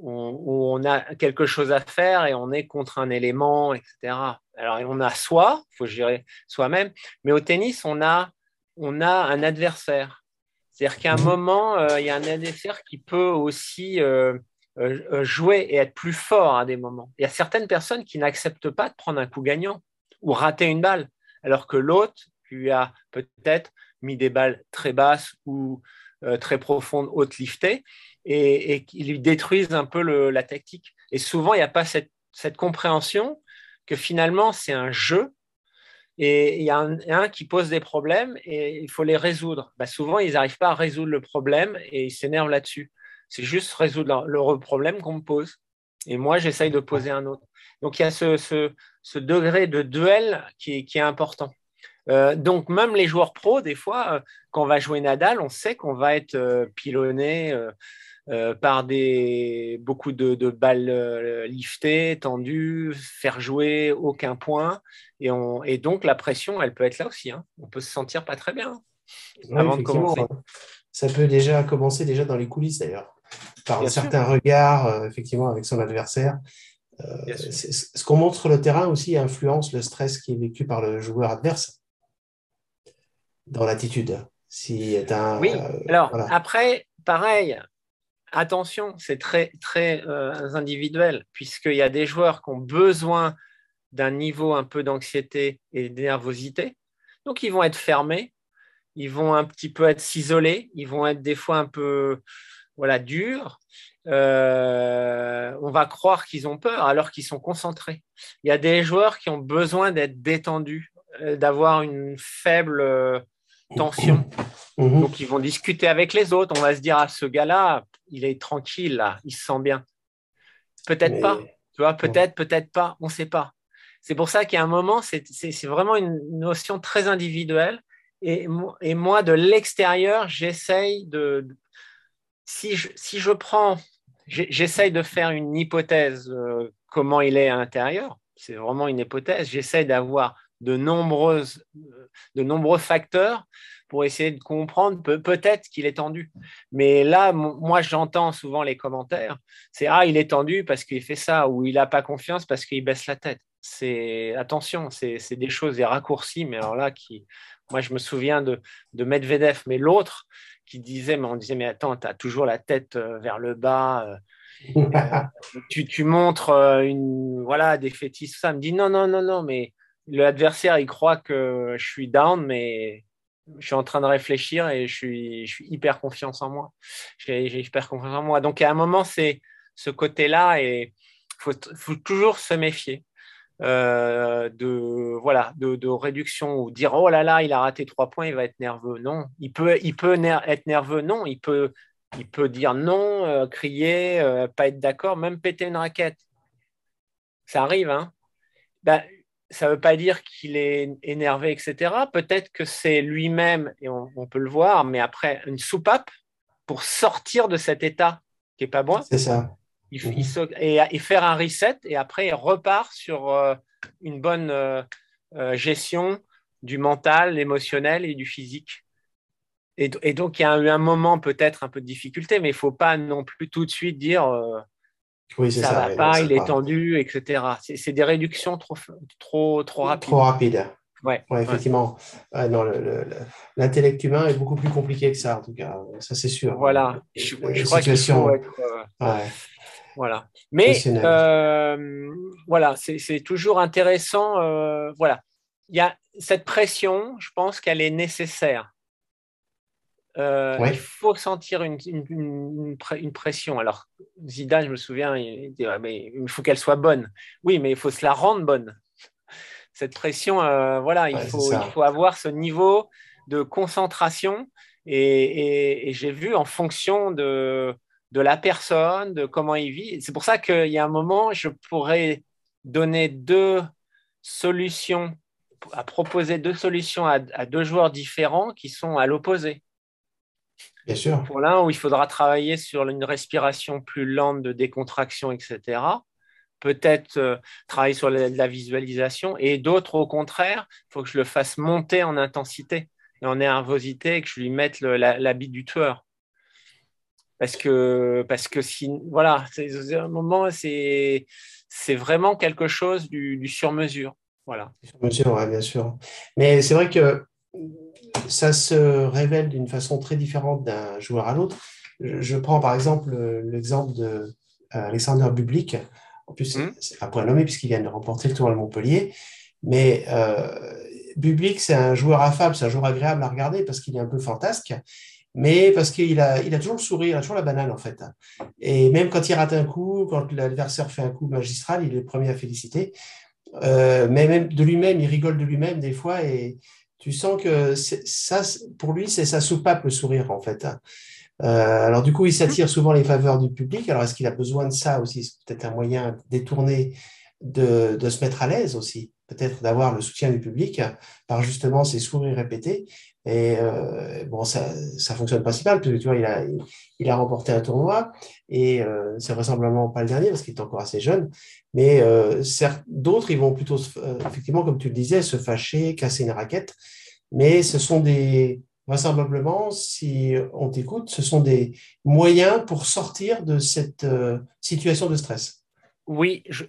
où on a quelque chose à faire et on est contre un élément, etc. Alors, on a soi, il faut gérer soi-même, mais au tennis, on a, on a un adversaire. C'est-à-dire qu'à un mhm. moment, euh, il y a un adversaire qui peut aussi euh, euh, jouer et être plus fort à des moments. Il y a certaines personnes qui n'acceptent pas de prendre un coup gagnant ou rater une balle, alors que l'autre lui a peut-être mis des balles très basses ou très profondes, haute liftées, et, qui lui détruisent un peu la tactique. Et souvent, il n'y a pas cette, compréhension que finalement, c'est un jeu et il y a un, qui pose des problèmes et il faut les résoudre. Bah, souvent, ils n'arrivent pas à résoudre le problème et ils s'énervent là-dessus. C'est juste résoudre le problème qu'on me pose. Et moi, j'essaye de poser un autre. Donc, il y a ce, degré de duel qui, est important. Euh, donc, même les joueurs pros, des fois, euh, quand on va jouer Nadal, on sait qu'on va être euh, pilonné euh, par des, beaucoup de, balles euh, liftées, tendues, faire jouer aucun point. Et, on, et donc, la pression, elle peut être là aussi. Hein. On peut se sentir pas très bien avant de commencer. Ça peut déjà commencer déjà dans les coulisses d'ailleurs, par un certain regard, euh, effectivement, avec son adversaire. ce qu'on montre sur le terrain aussi influence le stress qui est vécu par le joueur adverse dans l'attitude. Si oui, alors après, pareil, attention, c'est très, euh, individuel, puisqu'il y a des joueurs qui ont besoin d'un niveau un peu d'anxiété et de nervosité. Donc, ils vont être fermés, ils vont un petit peu être s'isoler, ils vont être des fois un peu voilà, durs. Euh, on va croire qu'ils ont peur alors qu'ils sont concentrés. Il y a des joueurs qui ont besoin d'être détendus, euh, d'avoir une faible tension. Mhm. Donc, ils vont discuter avec les autres. On va se dire, à ah, ce gars-là, il est tranquille, là, il se sent bien. Peut-être pas, tu vois, peut-être, peut-être pas, on ne sait pas. C'est pour ça qu'il y a un moment, c'est vraiment une notion très individuelle. Et, et moi, de l'extérieur, j'essaye de, si je, si je prends, j'essaye de faire une hypothèse, euh, comment il est à l'intérieur. C'est vraiment une hypothèse. J'essaye d'avoir de, nombreuses, de nombreux facteurs pour essayer de comprendre peut-être qu'il est tendu. Mais là, moi, j'entends souvent les commentaires. C'est ah, il est tendu parce qu'il fait ça, ou il n'a pas confiance parce qu'il baisse la tête. C'est attention, c'est des choses, des raccourcis. Mais alors là, qui, moi, je me souviens de, de Medvedev, mais l'autre qui disait, mais on disait, mais attends, tu as toujours la tête euh, vers le bas. Euh, [laughs] euh, tu, tu, montres une, voilà, des fétiches, ça. me dit, non, non, non, non, mais l'adversaire, il croit que je suis down, mais je suis en train de réfléchir et je suis, hyper confiance en moi. J'ai hyper confiance en moi. Donc, à un moment, c'est ce côté-là et il faut, toujours se méfier. Euh, de voilà de, réduction ou dire oh là là il a raté trois points il va être nerveux non il peut il peut être nerveux non il peut il peut dire non euh, crier euh, pas être d'accord même péter une raquette ça arrive hein ben, ça ne veut pas dire qu'il est énervé etc peut-être que c'est lui-même et on, peut le voir mais après une soupape pour sortir de cet état qui est pas bon. C'est ça. Et, faire un reset et après il repart sur euh, une bonne euh, euh, gestion du mental, l'émotionnel et du physique. Et, donc il y a eu un moment peut-être un peu de difficulté, mais il ne faut pas non plus tout de suite dire oui, ça ne va pas, il est tendu, etc. C'est des réductions trop, trop, trop rapides. Trop rapides. Ouais, effectivement. L'intellect humain est beaucoup plus compliqué que ça, en tout cas. Ça, c'est sûr. Voilà. Je, crois qu'il faut être. Voilà. Mais euh, voilà, c'est toujours intéressant. Euh, voilà. Il y a cette pression, je pense qu'elle est nécessaire. Euh, il faut sentir une, une, pression. Alors, Zidane, je me souviens, il dit mais il faut qu'elle soit bonne. Oui, mais il faut se la rendre bonne. Cette pression, voilà, il, faut, il faut avoir ce niveau de concentration. et j'ai vu en fonction de, de la personne, de comment il vit. C'est pour ça qu'il y a un moment, je pourrais donner deux solutions, à proposer deux solutions à, deux joueurs différents qui sont à l'opposé. Bien sûr. Pour l'un, où il faudra travailler sur une respiration plus lente de décontraction, etc. Peut-être euh, travailler sur la, visualisation. Et d'autres, au contraire, il faut que je le fasse monter en intensité et en nervosité et que je lui mette l'habit du tueur parce que parce que si voilà c'est un moment c'est c'est vraiment quelque chose du, sur mesure voilà sur mesure bien sûr mais c'est vrai que ça se révèle d'une façon très différente d'un joueur à l'autre je, prends par exemple l'exemple de euh, Alexander Bublik en plus mmh. c'est un point nommé puisqu'il vient de remporter le tour de Montpellier mais euh, Bublik c'est un joueur affable c'est un joueur agréable à regarder parce qu'il est un peu fantasque mais parce qu'il a, il a toujours le sourire, il a toujours la banane en fait. Et même quand il rate un coup, quand l'adversaire fait un coup magistral, il est le premier à féliciter. Euh, mais même de lui-même, il rigole de lui-même des fois et tu sens que ça, pour lui, c'est sa soupape le sourire en fait. Euh, alors du coup, il s'attire souvent les faveurs du public. Alors est-ce qu'il a besoin de ça aussi? C'est peut-être un moyen détourné de, se mettre à l'aise aussi, peut-être d'avoir le soutien du public par justement ses sourires répétés. Et euh, bon, ça, ça fonctionne mal, parce que tu vois, il a, il a remporté un tournoi, et euh, c'est vraisemblablement pas le dernier, parce qu'il est encore assez jeune. Mais euh, d'autres, ils vont plutôt, euh, effectivement, comme tu le disais, se fâcher, casser une raquette. Mais ce sont des, vraisemblablement, si on t'écoute, ce sont des moyens pour sortir de cette situation de stress. Oui, je,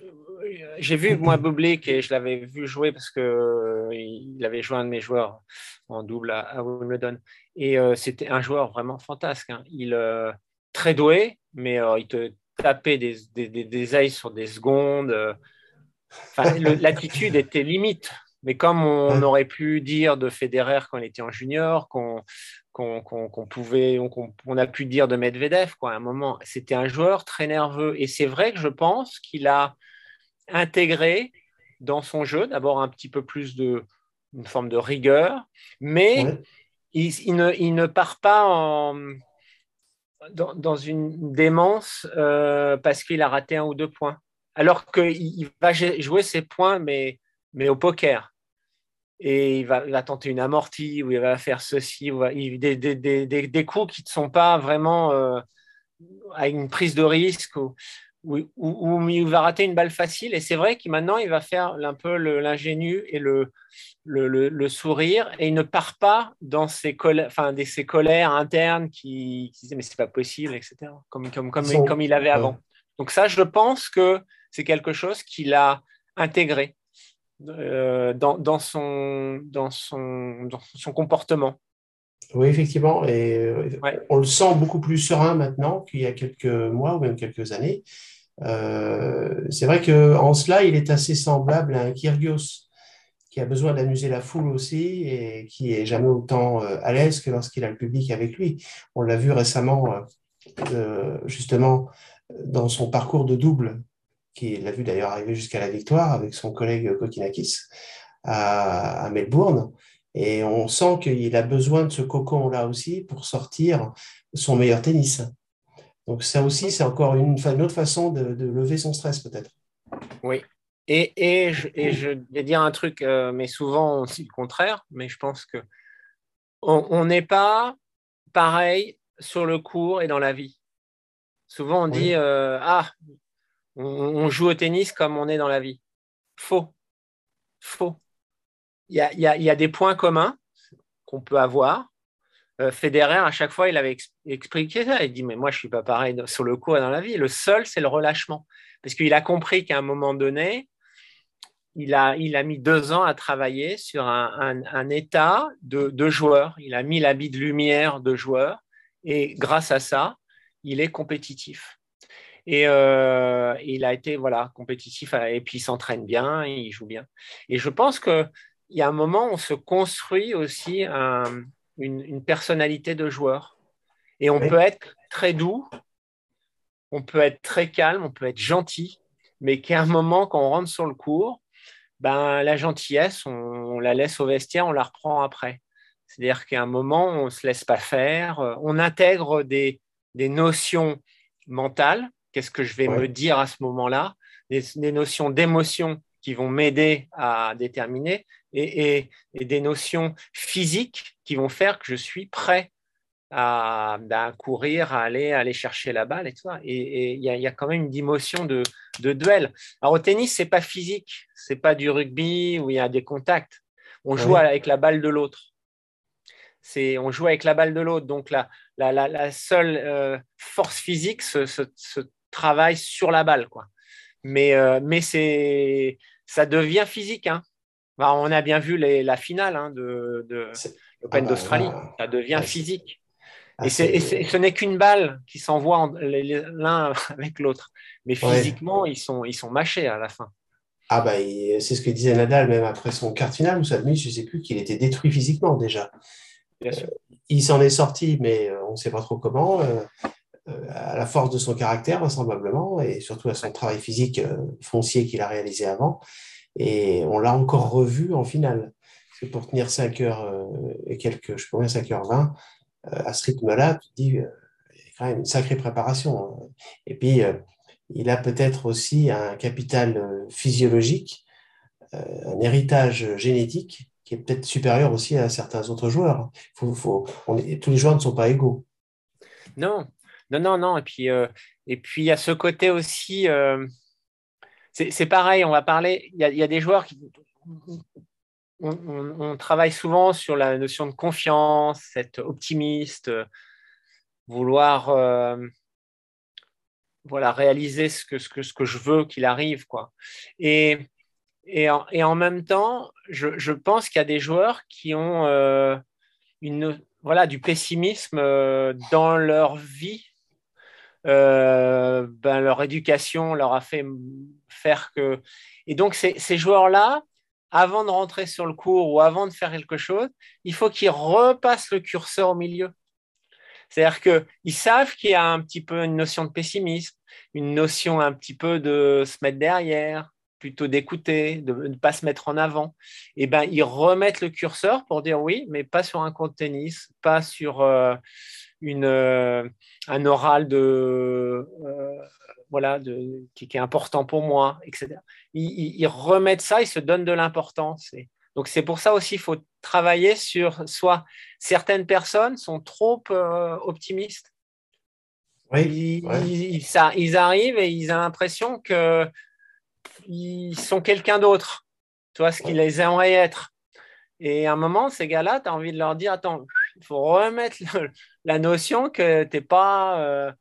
j'ai vu moi Bublik et je l'avais vu jouer parce que euh, il avait joué un de mes joueurs en double à, Wimbledon et euh, c'était un joueur vraiment fantasque. Hein. Il euh, très doué, mais il te tapait des, des, des, ailes sur des secondes. L'attitude était limite. Mais comme on aurait pu dire de Federer quand il était en junior, qu'on qu'on pouvait, qu'on a pu dire de Medvedev, quoi, à un moment, c'était un joueur très nerveux. Et c'est vrai que je pense qu'il a intégrer dans son jeu, d'abord un petit peu plus de une forme de rigueur, mais il, ne, part pas en, dans, une démence euh, parce qu'il a raté un ou deux points. Alors qu'il va jouer ses points, mais mais au poker. Et il va, tenter une amortie, ou il va faire ceci, ou des, des, coups qui ne sont pas vraiment euh, à une prise de risque, ou, ou, il va rater une balle facile. Et c'est vrai que maintenant, il va faire un peu l'ingénu et le, le, sourire, et il ne part pas dans ses, colères, enfin, des, ses colères internes qui, qui disent mais c'est pas possible, etc., comme, comme, comme, comme il avait avant. Donc ça, je pense que c'est quelque chose qu'il a intégré euh, dans, dans, son, dans, son, dans son comportement. Oui, effectivement. Et euh, on le sent beaucoup plus serein maintenant qu'il y a quelques mois ou même quelques années. Euh, c'est vrai qu'en cela, il est assez semblable à un Kyrgios qui a besoin d'amuser la foule aussi et qui est jamais autant à l'aise que lorsqu'il a le public avec lui. On l'a vu récemment, justement, dans son parcours de double qui l'a vu d'ailleurs arriver jusqu'à la victoire avec son collègue Kokinakis à, Melbourne. Et on sent qu'il a besoin de ce cocon-là aussi pour sortir son meilleur tennis. Donc ça aussi, c'est encore une, autre façon de, lever son stress peut-être. Oui. Et, et, je, et, je, vais dire un truc, euh, mais souvent aussi le contraire, mais je pense que on n'est pas pareil sur le cours et dans la vie. Souvent, on dit euh, Ah, on, joue au tennis comme on est dans la vie. Faux. Faux. Il y a, des points communs qu'on peut avoir. Euh, Federer, à chaque fois, il avait expliqué ça. Il dit Mais moi, je ne suis pas pareil sur le et dans la vie. Le seul, c'est le relâchement. Parce qu'il a compris qu'à un moment donné, il a, il a mis deux ans à travailler sur un, état de, joueur. Il a mis l'habit de lumière de joueur. Et grâce à ça, il est compétitif. Et euh, il a été voilà, compétitif et puis il s'entraîne bien, il joue bien. Et je pense qu'il y a un moment où on se construit aussi une, personnalité de joueur. Et on peut être très doux, on peut être très calme, on peut être gentil, mais qu'à un moment, quand on rentre sur le cours, ben, la gentillesse, on, la laisse au vestiaire, on la reprend après. C'est-à-dire qu'à un moment, on ne se laisse pas faire, on intègre des, des notions mentales Qu'est-ce que je vais me dire à ce moment-là? Des, notions d'émotion qui vont m'aider à déterminer et, des notions physiques qui vont faire que je suis prêt à, ben, courir, à aller, aller chercher la balle et tout ça. Et il y, a quand même une dimension de, duel. Alors au tennis, c'est pas physique, c'est pas du rugby où il y a des contacts. On joue avec la balle de l'autre. C'est, on joue avec la balle de l'autre. Donc la, la, seule euh, force physique se, travaille sur la balle. Quoi. Mais, euh, mais c'est, ça devient physique. Hein. Bah, on a bien vu les, la finale hein, de, de l'Open ah bah, d'Australie. Ça devient physique. Ah, et, ce n'est qu'une balle qui s'envoie l'un [laughs] avec l'autre. Mais physiquement, ils, sont, ils sont mâchés à la fin. Ah bah, c'est ce que disait Nadal même après son quart final, vous savez, je ne sais plus qu'il était détruit physiquement déjà. Euh, il s'en est sorti, mais euh, on ne sait pas trop comment. Euh, à la force de son caractère, vraisemblablement, et surtout à son travail physique foncier qu'il a réalisé avant. Et on l'a encore revu en finale. C'est pour tenir 5 heures euh, et quelques, je pas 5h20, à ce rythme-là, tu te dis, il y a quand même une sacrée préparation. Hein. Et puis, il a peut-être aussi un capital physiologique, un héritage génétique qui est peut-être supérieur aussi à certains autres joueurs. Tous les joueurs ne sont pas égaux. Non, non, non, non. Et puis, euh, et puis il y a ce côté aussi. Euh, c'est pareil, on va parler. Il y a, des joueurs qui. On, travaille souvent sur la notion de confiance, être optimiste, vouloir euh, voilà, réaliser ce que, ce, que, ce que je veux qu'il arrive. Quoi. Et, et, en, et en même temps, je, je pense qu'il y a des joueurs qui ont une, voilà, du pessimisme dans leur vie euh, ben, leur éducation leur a fait faire que. Et donc, ces, ces joueurs-là, avant de rentrer sur le cours ou avant de faire quelque chose, il faut qu'ils repassent le curseur au milieu. C'est-à-dire qu'ils savent qu'il y a un petit peu une notion de pessimisme, une notion un petit peu de se mettre derrière, plutôt d'écouter, de ne pas se mettre en avant. Et ben, ils remettent le curseur pour dire oui, mais pas sur un compte tennis, pas sur, euh, une, un oral de, voilà, de, qui, est important pour moi, etc. Ils, remettent ça, ils se donnent de l'importance. Donc c'est pour ça aussi, il faut travailler sur soit certaines personnes sont trop optimistes. Oui, ils, ça, ils, arrivent et ils ont l'impression qu'ils sont quelqu'un d'autre. Tu vois, ce qu'ils les aimeraient être. Et à un moment, ces gars-là, tu as envie de leur dire, attends, il faut remettre la notion que tu n'es pas, euh,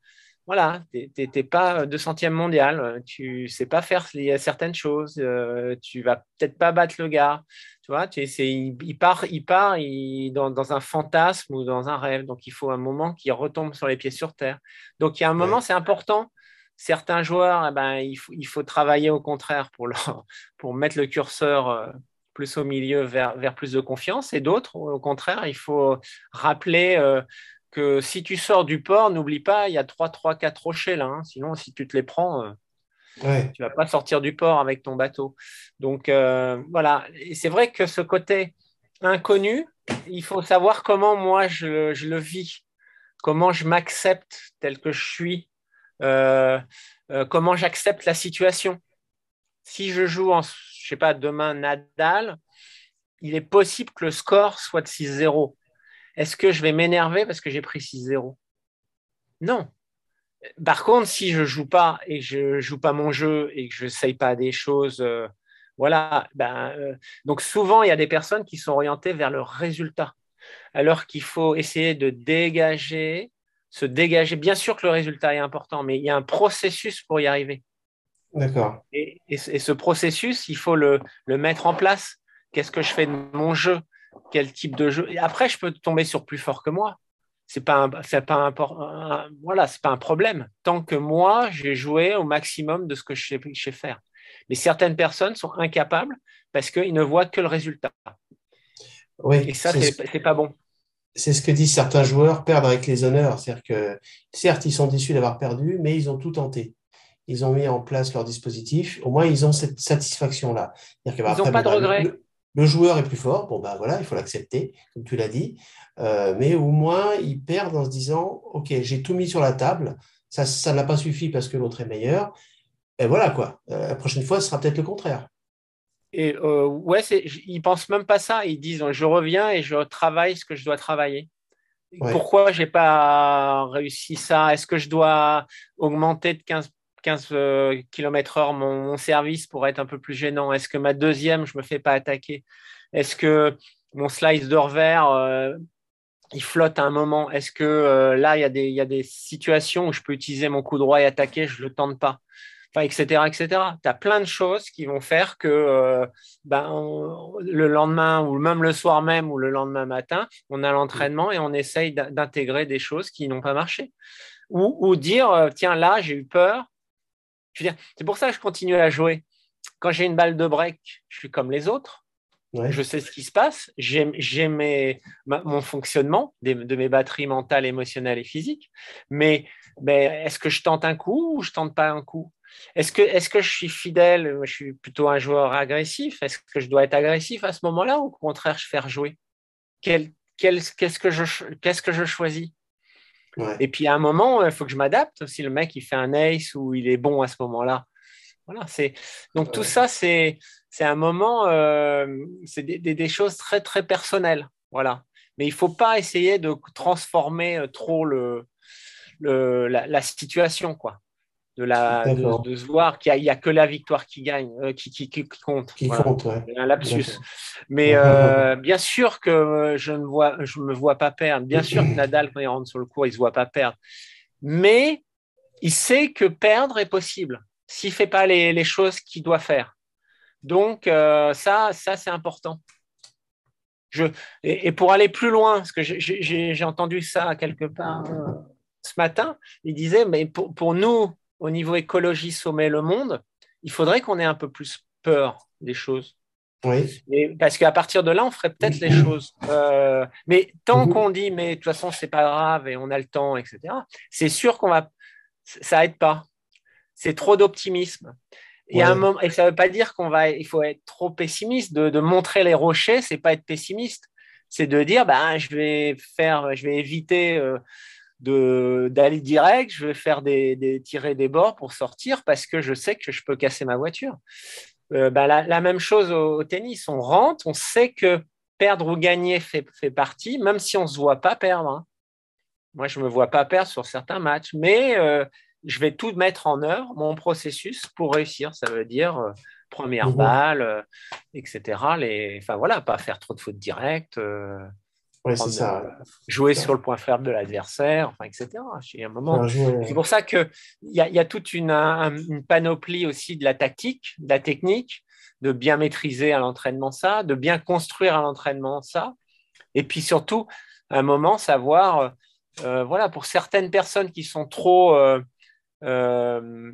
voilà, t'es, pas de centième mondial, tu sais pas faire certaines choses, euh, tu vas peut-être pas battre le gars, tu vois, tu, il, il, part, il part il, dans, dans, un fantasme ou dans un rêve, donc il faut un moment qu'il retombe sur les pieds sur terre. Donc il y a un moment, c'est important. Certains joueurs, eh ben, il, faut, il faut travailler au contraire pour, leur, pour mettre le curseur euh, plus au milieu vers, vers plus de confiance, et d'autres, au contraire, il faut rappeler euh, que si tu sors du port, n'oublie pas, il y a 3, 3, 4 rochers là. Hein. Sinon, si tu te les prends, euh, tu ne vas pas sortir du port avec ton bateau. Donc euh, voilà, et c'est vrai que ce côté inconnu, il faut savoir comment moi je, je le vis, comment je m'accepte tel que je suis, comment j'accepte la situation. Si je joue en je sais pas, demain Nadal, il est possible que le score soit de 6-0. Est-ce que je vais m'énerver parce que j'ai pris 6-0 Non. Par contre, si je joue pas et je joue pas mon jeu et que je n'essaye pas des choses, euh, voilà. Ben, euh, donc souvent, il y a des personnes qui sont orientées vers le résultat, alors qu'il faut essayer de dégager, se dégager. Bien sûr que le résultat est important, mais il y a un processus pour y arriver. D'accord. Et, ce processus, il faut le, mettre en place. Qu'est-ce que je fais de mon jeu? Quel type de jeu? Et après, je peux tomber sur plus fort que moi. C'est pas un, pas un, voilà, c'est pas un problème. Tant que moi, j'ai joué au maximum de ce que je sais, faire. Mais certaines personnes sont incapables parce qu'ils ne voient que le résultat. Oui, et ça, c'est n'est pas bon. C'est ce que disent certains joueurs, perdre avec les honneurs. C'est-à-dire que certes, ils sont déçus d'avoir perdu, mais ils ont tout tenté ils ont mis en place leur dispositif, au moins ils ont cette satisfaction-là. Ils n'ont pas de regret. Le, joueur est plus fort, bon ben voilà, il faut l'accepter, comme tu l'as dit, euh, mais au moins ils perdent en se disant, ok, j'ai tout mis sur la table, ça, ça n'a pas suffi parce que l'autre est meilleur, et voilà quoi. Euh, la prochaine fois, ce sera peut-être le contraire. Et euh, ouais, ils pensent même pas ça. Ils disent, je reviens et je travaille ce que je dois travailler. Pourquoi j'ai pas réussi ça? Est-ce que je dois augmenter de 15 15 euh, km/h mon, service pour être un peu plus gênant Est-ce que ma deuxième, je ne me fais pas attaquer? Est-ce que mon slice de revers, euh, il flotte à un moment? Est-ce que euh, là, il y, a des, il y, a des situations où je peux utiliser mon coup droit et attaquer, je ne le tente pas? Enfin, etc., etc. Tu as plein de choses qui vont faire que ben, le lendemain ou même le soir même ou le lendemain matin, on a l'entraînement et on essaye d'intégrer des choses qui n'ont pas marché. Ou, ou dire, tiens, là, j'ai eu peur, c'est pour ça que je continue à jouer. Quand j'ai une balle de break, je suis comme les autres. Je sais ce qui se passe. J'ai mon fonctionnement de mes batteries mentales, émotionnelles et physiques. Mais, est-ce que je tente un coup ou je tente pas un coup? Est-ce que, est que je suis fidèle? Je suis plutôt un joueur agressif. Est-ce que je dois être agressif à ce moment-là ou au contraire, je faire jouer Qu'est-ce que, je, que je choisis? Et puis à un moment, il faut que je m'adapte. Si le mec il fait un ace ou il est bon à ce moment-là, voilà. C'est donc tout ça, c'est c'est un moment, euh, c'est des, des, choses très très personnelles, voilà. Mais il faut pas essayer de transformer euh, trop le, le la, la, situation, quoi de, la, de, se voir qu'il n'y a, que la victoire qui gagne, euh, qui, qui, qui, compte. Qui compte, Un lapsus. Mais euh, bien sûr que je ne vois, je me vois pas perdre. Bien sûr que [clears throat] Nadal, quand il rentre sur le cours, il ne se voit pas perdre. Mais il sait que perdre est possible s'il ne fait pas les, les choses qu'il doit faire. Donc, euh, ça, ça c'est important. Je, et, pour aller plus loin, parce que j'ai entendu ça quelque part ce matin, il disait, mais pour, pour nous, au niveau écologie sommet le monde, il faudrait qu'on ait un peu plus peur des choses. Oui. parce qu'à partir de là, on ferait peut-être les choses. Euh, mais tant qu'on dit, mais de toute façon, c'est pas grave et on a le temps, etc., c'est sûr qu'on va. Ça aide pas. C'est trop d'optimisme. Et, moment, et ça ne veut pas dire qu'on va, il faut être trop pessimiste. De, montrer les rochers, c'est pas être pessimiste. C'est de dire, ben, je vais faire, je vais éviter euh, d'aller direct, je vais faire des, des, tirer des bords pour sortir parce que je sais que je peux casser ma voiture. Euh, bah, la, même chose au, tennis, on rentre, on sait que perdre ou gagner fait, fait partie, même si on ne se voit pas perdre. Hein. Moi, je ne me vois pas perdre sur certains matchs, mais euh, je vais tout mettre en œuvre, mon processus, pour réussir. Ça veut dire euh, première mhm. balle, etc. Les, enfin voilà, pas faire trop de fautes directes. C'est ça. jouer sur le point faible de l'adversaire, enfin, etc. Un moment. C'est pour ça qu'il y, a, y a toute une, une, panoplie aussi de la tactique, de la technique, de bien maîtriser à l'entraînement ça, de bien construire à l'entraînement ça. Et puis surtout, à un moment, savoir, euh, voilà, pour certaines personnes qui sont trop euh, euh,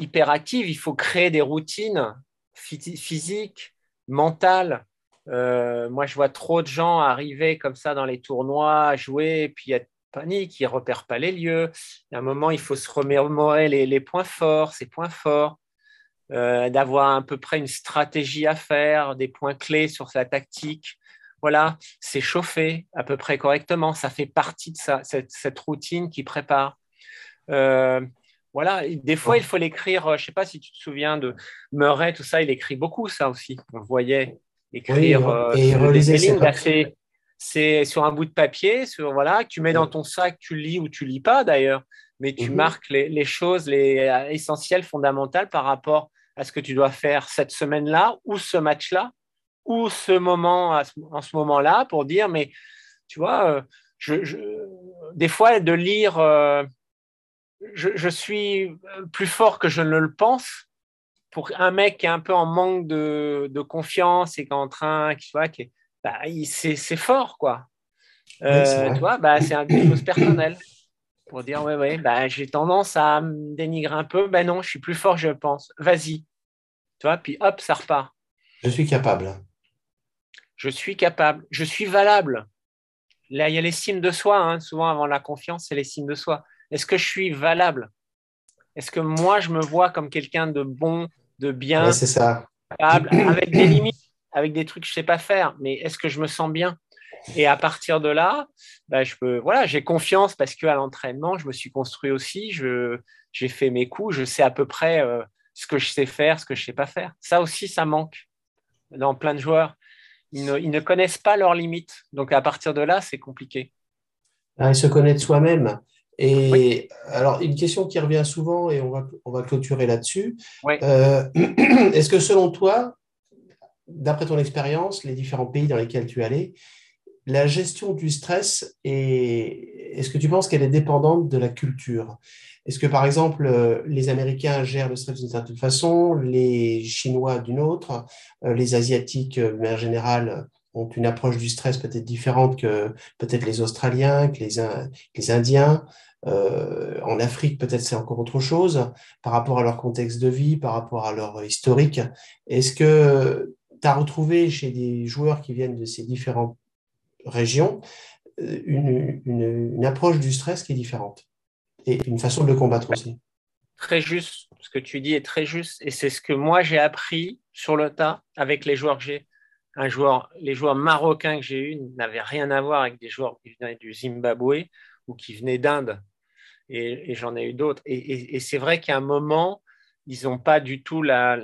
hyperactives, il faut créer des routines physiques, mentales, euh, moi, je vois trop de gens arriver comme ça dans les tournois, jouer, et puis être panique, ils ne repèrent pas les lieux. À un moment, il faut se remémorer les, points forts, ses points forts, euh, d'avoir à peu près une stratégie à faire, des points clés sur sa tactique. Voilà, s'échauffer à peu près correctement, ça fait partie de ça, cette, routine qui prépare. Euh, voilà, des fois, il faut l'écrire. Je ne sais pas si tu te souviens de Murray, tout ça, il écrit beaucoup ça aussi. On voyait écrire euh, et c'est sur un bout de papier, sur, voilà, que tu mets dans ton sac, tu lis ou tu lis pas d'ailleurs, mais tu mhm. marques les, choses les, euh, essentielles, fondamentales par rapport à ce que tu dois faire cette semaine-là ou ce match-là ou ce moment en ce moment-là pour dire, mais tu vois, euh, je, des fois de lire, je, je, suis plus fort que je ne le pense pour un mec qui est un peu en manque de, confiance et qui est en train, qui, vois, qui bah, c'est fort, quoi. Euh, tu vois, bah, c'est un chose personnel pour dire, ouais, ouais, bah, j'ai tendance à me dénigrer un peu. Ben non, je suis plus fort, je pense. Vas-y. Tu vois, puis hop, ça repart. Je suis capable. Je suis capable. Je suis valable. Là, il y a l'estime de soi. Hein. Souvent, avant la confiance, c'est l'estime de soi. Est-ce que je suis valable? Est-ce que moi, je me vois comme quelqu'un de bon, de bien, c'est ça. avec des limites, avec des trucs que je sais pas faire, mais est-ce que je me sens bien? Et à partir de là, bah, je peux, voilà, j'ai confiance parce que à l'entraînement, je me suis construit aussi, je, j'ai fait mes coups, je sais à peu près euh, ce que je sais faire, ce que je sais pas faire. Ça aussi, ça manque dans plein de joueurs. Ils ne, ils ne connaissent pas leurs limites, donc à partir de là, c'est compliqué. Ah, ils se connaissent soi-même. Et alors, une question qui revient souvent, et on va, on va clôturer là-dessus. Euh, [clears throat] est-ce que selon toi, d'après ton expérience, les différents pays dans lesquels tu es allé, la gestion du stress, est-ce que tu penses qu'elle est dépendante de la culture? Est-ce que, par exemple, les Américains gèrent le stress d'une certaine façon, les Chinois d'une autre, euh, les Asiatiques, de manière générale, ont une approche du stress peut-être différente que peut-être les Australiens, que les, Indiens. Euh, en Afrique, peut-être c'est encore autre chose par rapport à leur contexte de vie, par rapport à leur historique. Est-ce que tu as retrouvé chez des joueurs qui viennent de ces différentes régions euh, une, une, approche du stress qui est différente et une façon de le combattre aussi? Très juste, ce que tu dis est très juste et c'est ce que moi j'ai appris sur le tas avec les joueurs que j'ai. Un les joueurs marocains que j'ai eus n'avaient rien à voir avec des joueurs qui venaient du Zimbabwe ou qui venaient d'Inde et, j'en ai eu d'autres. Et, c'est vrai qu'à un moment, ils n'ont pas du tout la,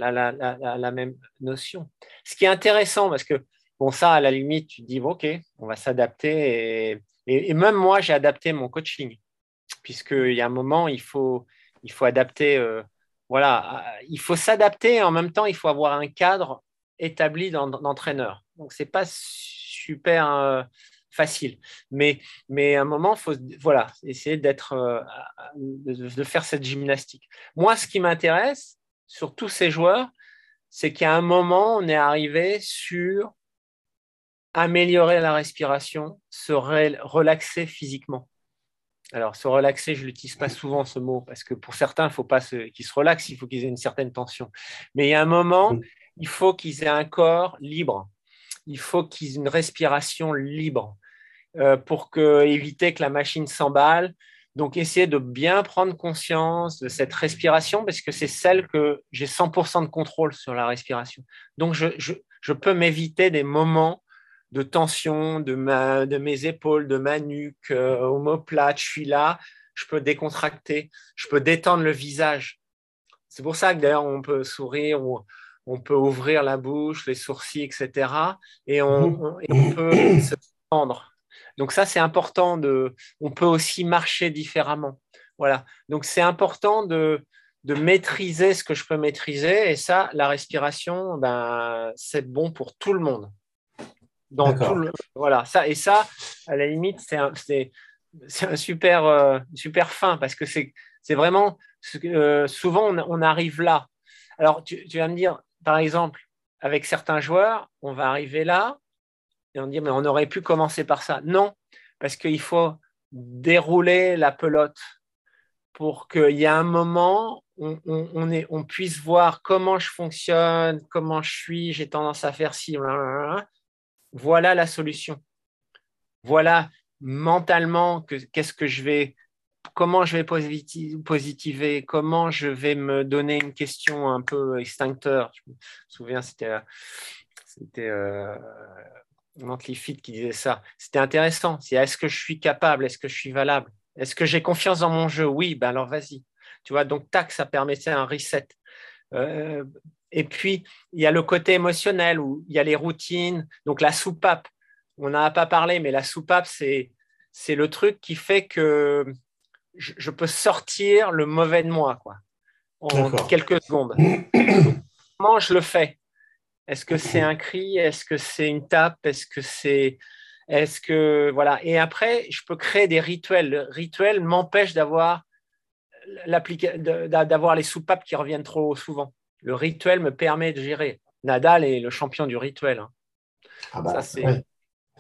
même notion. Ce qui est intéressant, parce que, bon, ça, à la limite, tu te dis, OK, on va s'adapter. Et, même moi, j'ai adapté mon coaching, puisqu'il y a un moment, il faut, il faut adapter. Euh, voilà, il faut s'adapter en même temps, il faut avoir un cadre établi d'entraîneur. Donc, ce n'est pas super. Euh, facile. Mais, mais à un moment, il faut voilà, essayer euh, de, faire cette gymnastique. Moi, ce qui m'intéresse sur tous ces joueurs, c'est qu'à un moment, on est arrivé sur améliorer la respiration, se relaxer physiquement. Alors, se relaxer, je l'utilise pas souvent ce mot parce que pour certains, il ne faut pas qu'ils se relaxent, il faut qu'ils aient une certaine tension. Mais il y a un moment, il faut qu'ils aient un corps libre. Il faut qu'ils aient une respiration libre. Euh, pour éviter que la machine s'emballe. Donc, essayer de bien prendre conscience de cette respiration parce que c'est celle que j'ai 100% de contrôle sur la respiration. Donc, je, peux m'éviter des moments de tension de, mes épaules, de ma nuque, euh, je suis là, je peux décontracter, je peux détendre le visage. C'est pour ça que d'ailleurs on peut sourire, on, peut ouvrir la bouche, les sourcils, etc. Et on, mhm. on peut [coughs] se tendre. Donc ça, c'est important. De, on peut aussi marcher différemment. Voilà. Donc c'est important de, de maîtriser ce que je peux maîtriser. Et ça, la respiration, ben, c'est bon pour tout le monde. Dans tout le, voilà, ça, et ça, à la limite, c'est un, un, super, euh, super fin parce que c'est vraiment euh, souvent on, arrive là. Alors, tu, tu, vas me dire, par exemple, avec certains joueurs, on va arriver là et on dit, mais on aurait pu commencer par ça. Non, parce qu'il faut dérouler la pelote pour qu'il y ait un moment où on, puisse voir comment je fonctionne, comment je suis, j'ai tendance à faire ci, voilà la solution. Voilà mentalement qu'est-ce que je vais, comment je vais positiver, comment je vais me donner une question un peu extincteur. Je me souviens, c'était c'était euh, qui disait ça. C'était intéressant. C'est est-ce que je suis capable, est-ce que je suis valable? Est-ce que j'ai confiance dans mon jeu? Oui, ben alors vas-y. Tu vois, donc tac, ça permettait un reset. Euh, et puis, il y a le côté émotionnel où il y a les routines. Donc, la soupape, on n'en a pas parlé, mais la soupape, c'est le truc qui fait que je, peux sortir le mauvais de moi quoi, en quelques secondes. [clears throat] comment je le fais? Est-ce que c'est un cri? Est-ce que c'est une tape? Est-ce que c'est est-ce que voilà Et après, je peux créer des rituels. Le rituel m'empêche d'avoir d'avoir les soupapes qui reviennent trop souvent. Le rituel me permet de gérer. Nadal est le champion du rituel. Hein. Ah bah,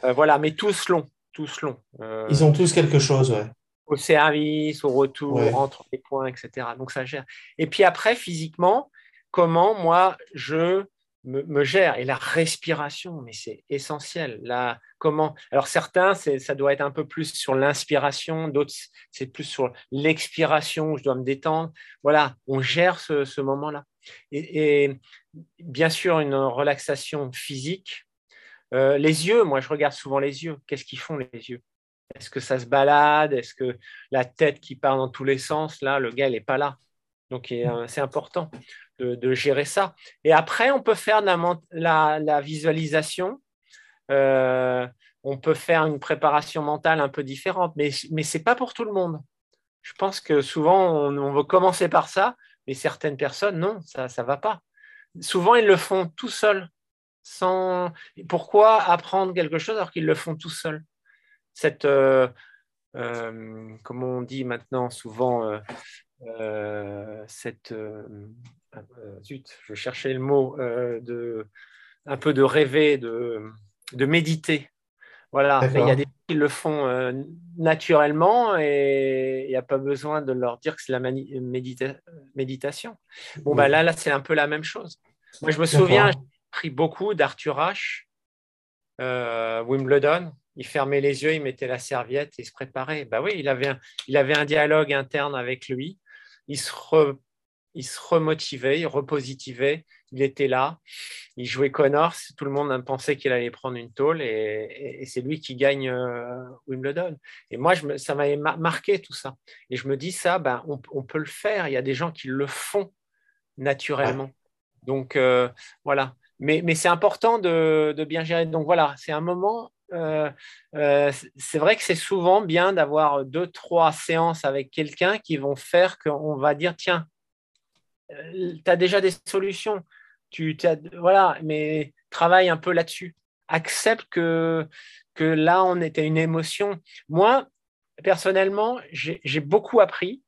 euh, voilà, mais tous longs, tous longs. Euh, Ils ont tous quelque chose, ouais. Au service, au retour, entre les points, etc. Donc ça gère. Et puis après, physiquement, comment moi je me, gère? Et la respiration, mais c'est essentiel. Là, comment? Alors certains, ça doit être un peu plus sur l'inspiration, d'autres, c'est plus sur l'expiration où je dois me détendre. Voilà, on gère ce, moment-là. Et, bien sûr, une relaxation physique. Euh, les yeux, moi, je regarde souvent les yeux. Qu'est-ce qu'ils font les yeux? Est-ce que ça se balade? Est-ce que la tête qui part dans tous les sens Là, le gars, il n'est pas là? Donc, c'est important de, gérer ça. Et après, on peut faire la, visualisation. Euh, on peut faire une préparation mentale un peu différente, mais, mais ce n'est pas pour tout le monde. Je pense que souvent, on, veut commencer par ça, mais certaines personnes, non, ça ne va pas. Souvent, ils le font tout seuls. Sans... Pourquoi apprendre quelque chose alors qu'ils le font tout seuls? Cette, euh, euh, comment on dit maintenant souvent, cette euh, zut, je cherchais le mot, euh, de, un peu de rêver, de, de méditer. Voilà, il y a des gens qui le font euh, naturellement et il n'y a pas besoin de leur dire que c'est la méditation. Bon, bah, là, là c'est un peu la même chose. Moi, je me souviens, j'ai pris beaucoup d'Arthur H. Wimbledon. Il fermait les yeux, il mettait la serviette et il se préparait. Bah oui, il avait un, il avait un dialogue interne avec lui. Il se il se remotivait, il repositivait, il était là, il jouait Connors, tout le monde pensait qu'il allait prendre une tôle et, c'est lui qui gagne euh, Wimbledon. Et moi, je ça m'avait marqué tout ça. Et je me dis ça, ben, on, peut le faire, il y a des gens qui le font naturellement. Donc euh, voilà, mais, mais c'est important de, de, bien gérer. Donc voilà, c'est un moment c'est vrai que c'est souvent bien d'avoir deux, trois séances avec quelqu'un qui vont faire qu'on va dire, tiens, tu as déjà des solutions. Tu, voilà, mais travaille un peu là-dessus. Accepte que, que là, on était une émotion. Moi, personnellement, j'ai beaucoup appris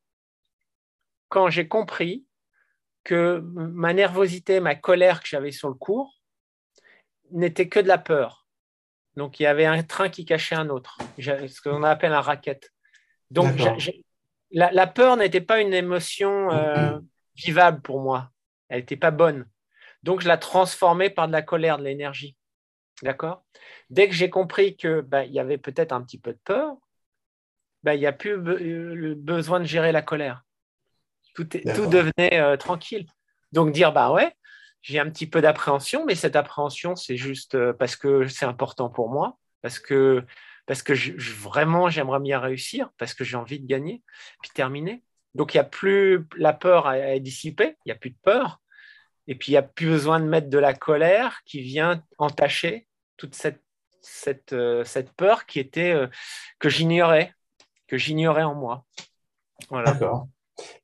quand j'ai compris que ma nervosité, ma colère que j'avais sur le cours n'était que de la peur. Donc, il y avait un train qui cachait un autre, ce qu'on appelle un racket. Donc, la, peur n'était pas une émotion euh, vivable pour moi. Elle n'était pas bonne. Donc, je la transformais par de la colère, de l'énergie. D'accord? Dès que j'ai compris qu'il bah, y avait peut-être un petit peu de peur, bah, il n'y a plus le besoin de gérer la colère. Tout, tout devenait euh, tranquille. Donc, dire, bah ouais, j'ai un petit peu d'appréhension, mais cette appréhension, c'est juste euh, parce que c'est important pour moi, parce que, parce que vraiment, j'aimerais bien réussir, parce que j'ai envie de gagner, puis terminer. Donc, il n'y a plus la peur à, à dissiper, il n'y a plus de peur, et puis il n'y a plus besoin de mettre de la colère qui vient entacher toute cette, cette, euh, cette peur qui était, euh, que j'ignorais, que j'ignorais en moi. Voilà. D'accord.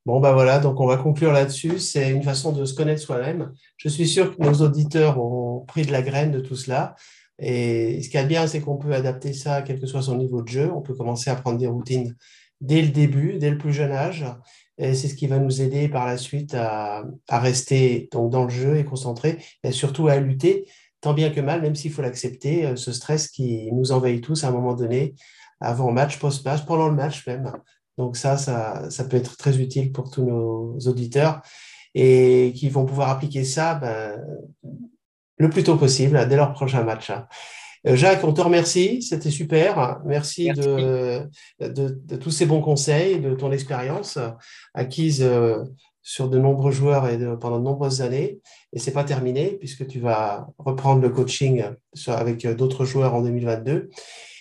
Bon, ben voilà, donc on va conclure là-dessus. C'est une façon de se connaître soi-même. Je suis sûr que nos auditeurs ont pris de la graine de tout cela. Et ce qui est bien, c'est qu'on peut adapter ça, quel que soit son niveau de jeu. On peut commencer à prendre des routines dès le début, dès le plus jeune âge. Et c'est ce qui va nous aider par la suite à, rester donc, dans le jeu et concentré, et surtout à lutter, tant bien que mal, même s'il faut l'accepter, euh, ce stress qui nous envahit tous à un moment donné, avant match, post-match, pendant le match même. Donc ça, ça, peut être très utile pour tous nos auditeurs et qui vont pouvoir appliquer ça ben, le plus tôt possible, dès leur prochain match. Euh, Jacques, on te remercie, c'était super. Merci, De, de, tous ces bons conseils, de ton expérience acquise euh, sur de nombreux joueurs et pendant de nombreuses années. Et c'est pas terminé puisque tu vas reprendre le coaching avec d'autres joueurs en 2022.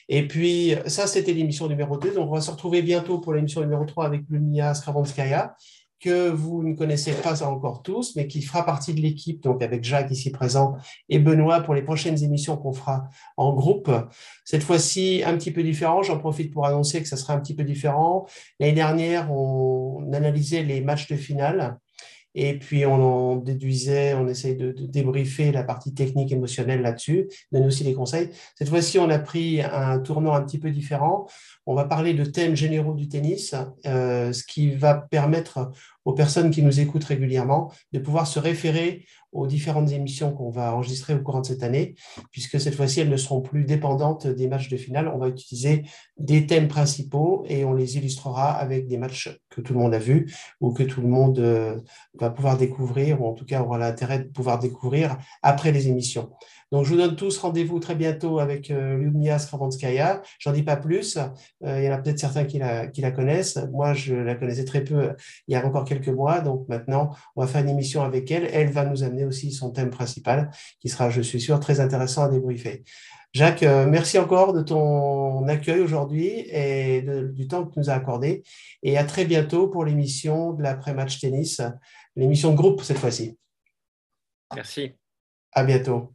Et puis, ça, c'était l'émission numéro 2. Donc, on va se retrouver bientôt pour l'émission numéro 3 avec Lumia Skravonskaya que vous ne connaissez pas encore tous, mais qui fera partie de l'équipe, donc avec Jacques ici présent et Benoît pour les prochaines émissions qu'on fera en groupe. Cette fois-ci, un petit peu différent. J'en profite pour annoncer que ça sera un petit peu différent. L'année dernière, on analysait les matchs de finale. Et puis, on en déduisait, on essaye de, débriefer la partie technique, émotionnelle là-dessus, donner aussi des conseils. Cette fois-ci, on a pris un tournant un petit peu différent. On va parler de thèmes généraux du tennis, euh, ce qui va permettre aux personnes qui nous écoutent régulièrement de pouvoir se référer aux différentes émissions qu'on va enregistrer au courant de cette année, puisque cette fois-ci, elles ne seront plus dépendantes des matchs de finale. On va utiliser des thèmes principaux et on les illustrera avec des matchs que tout le monde a vus ou que tout le monde euh, va pouvoir découvrir, ou en tout cas aura l'intérêt de pouvoir découvrir après les émissions. Donc, je vous donne tous rendez-vous très bientôt avec euh, Lumia Skravanskaya. J'en dis pas plus. Euh, il y en a peut-être certains qui la, qui la connaissent. Moi, je la connaissais très peu il y a encore quelques mois. Donc, maintenant, on va faire une émission avec elle. Elle va nous amener aussi son thème principal, qui sera, je suis sûr, très intéressant à débriefer. Jacques, euh, merci encore de ton accueil aujourd'hui et du temps que tu nous as accordé. Et à très bientôt pour l'émission de l'après-match tennis, l'émission de groupe cette fois-ci. Merci. À bientôt.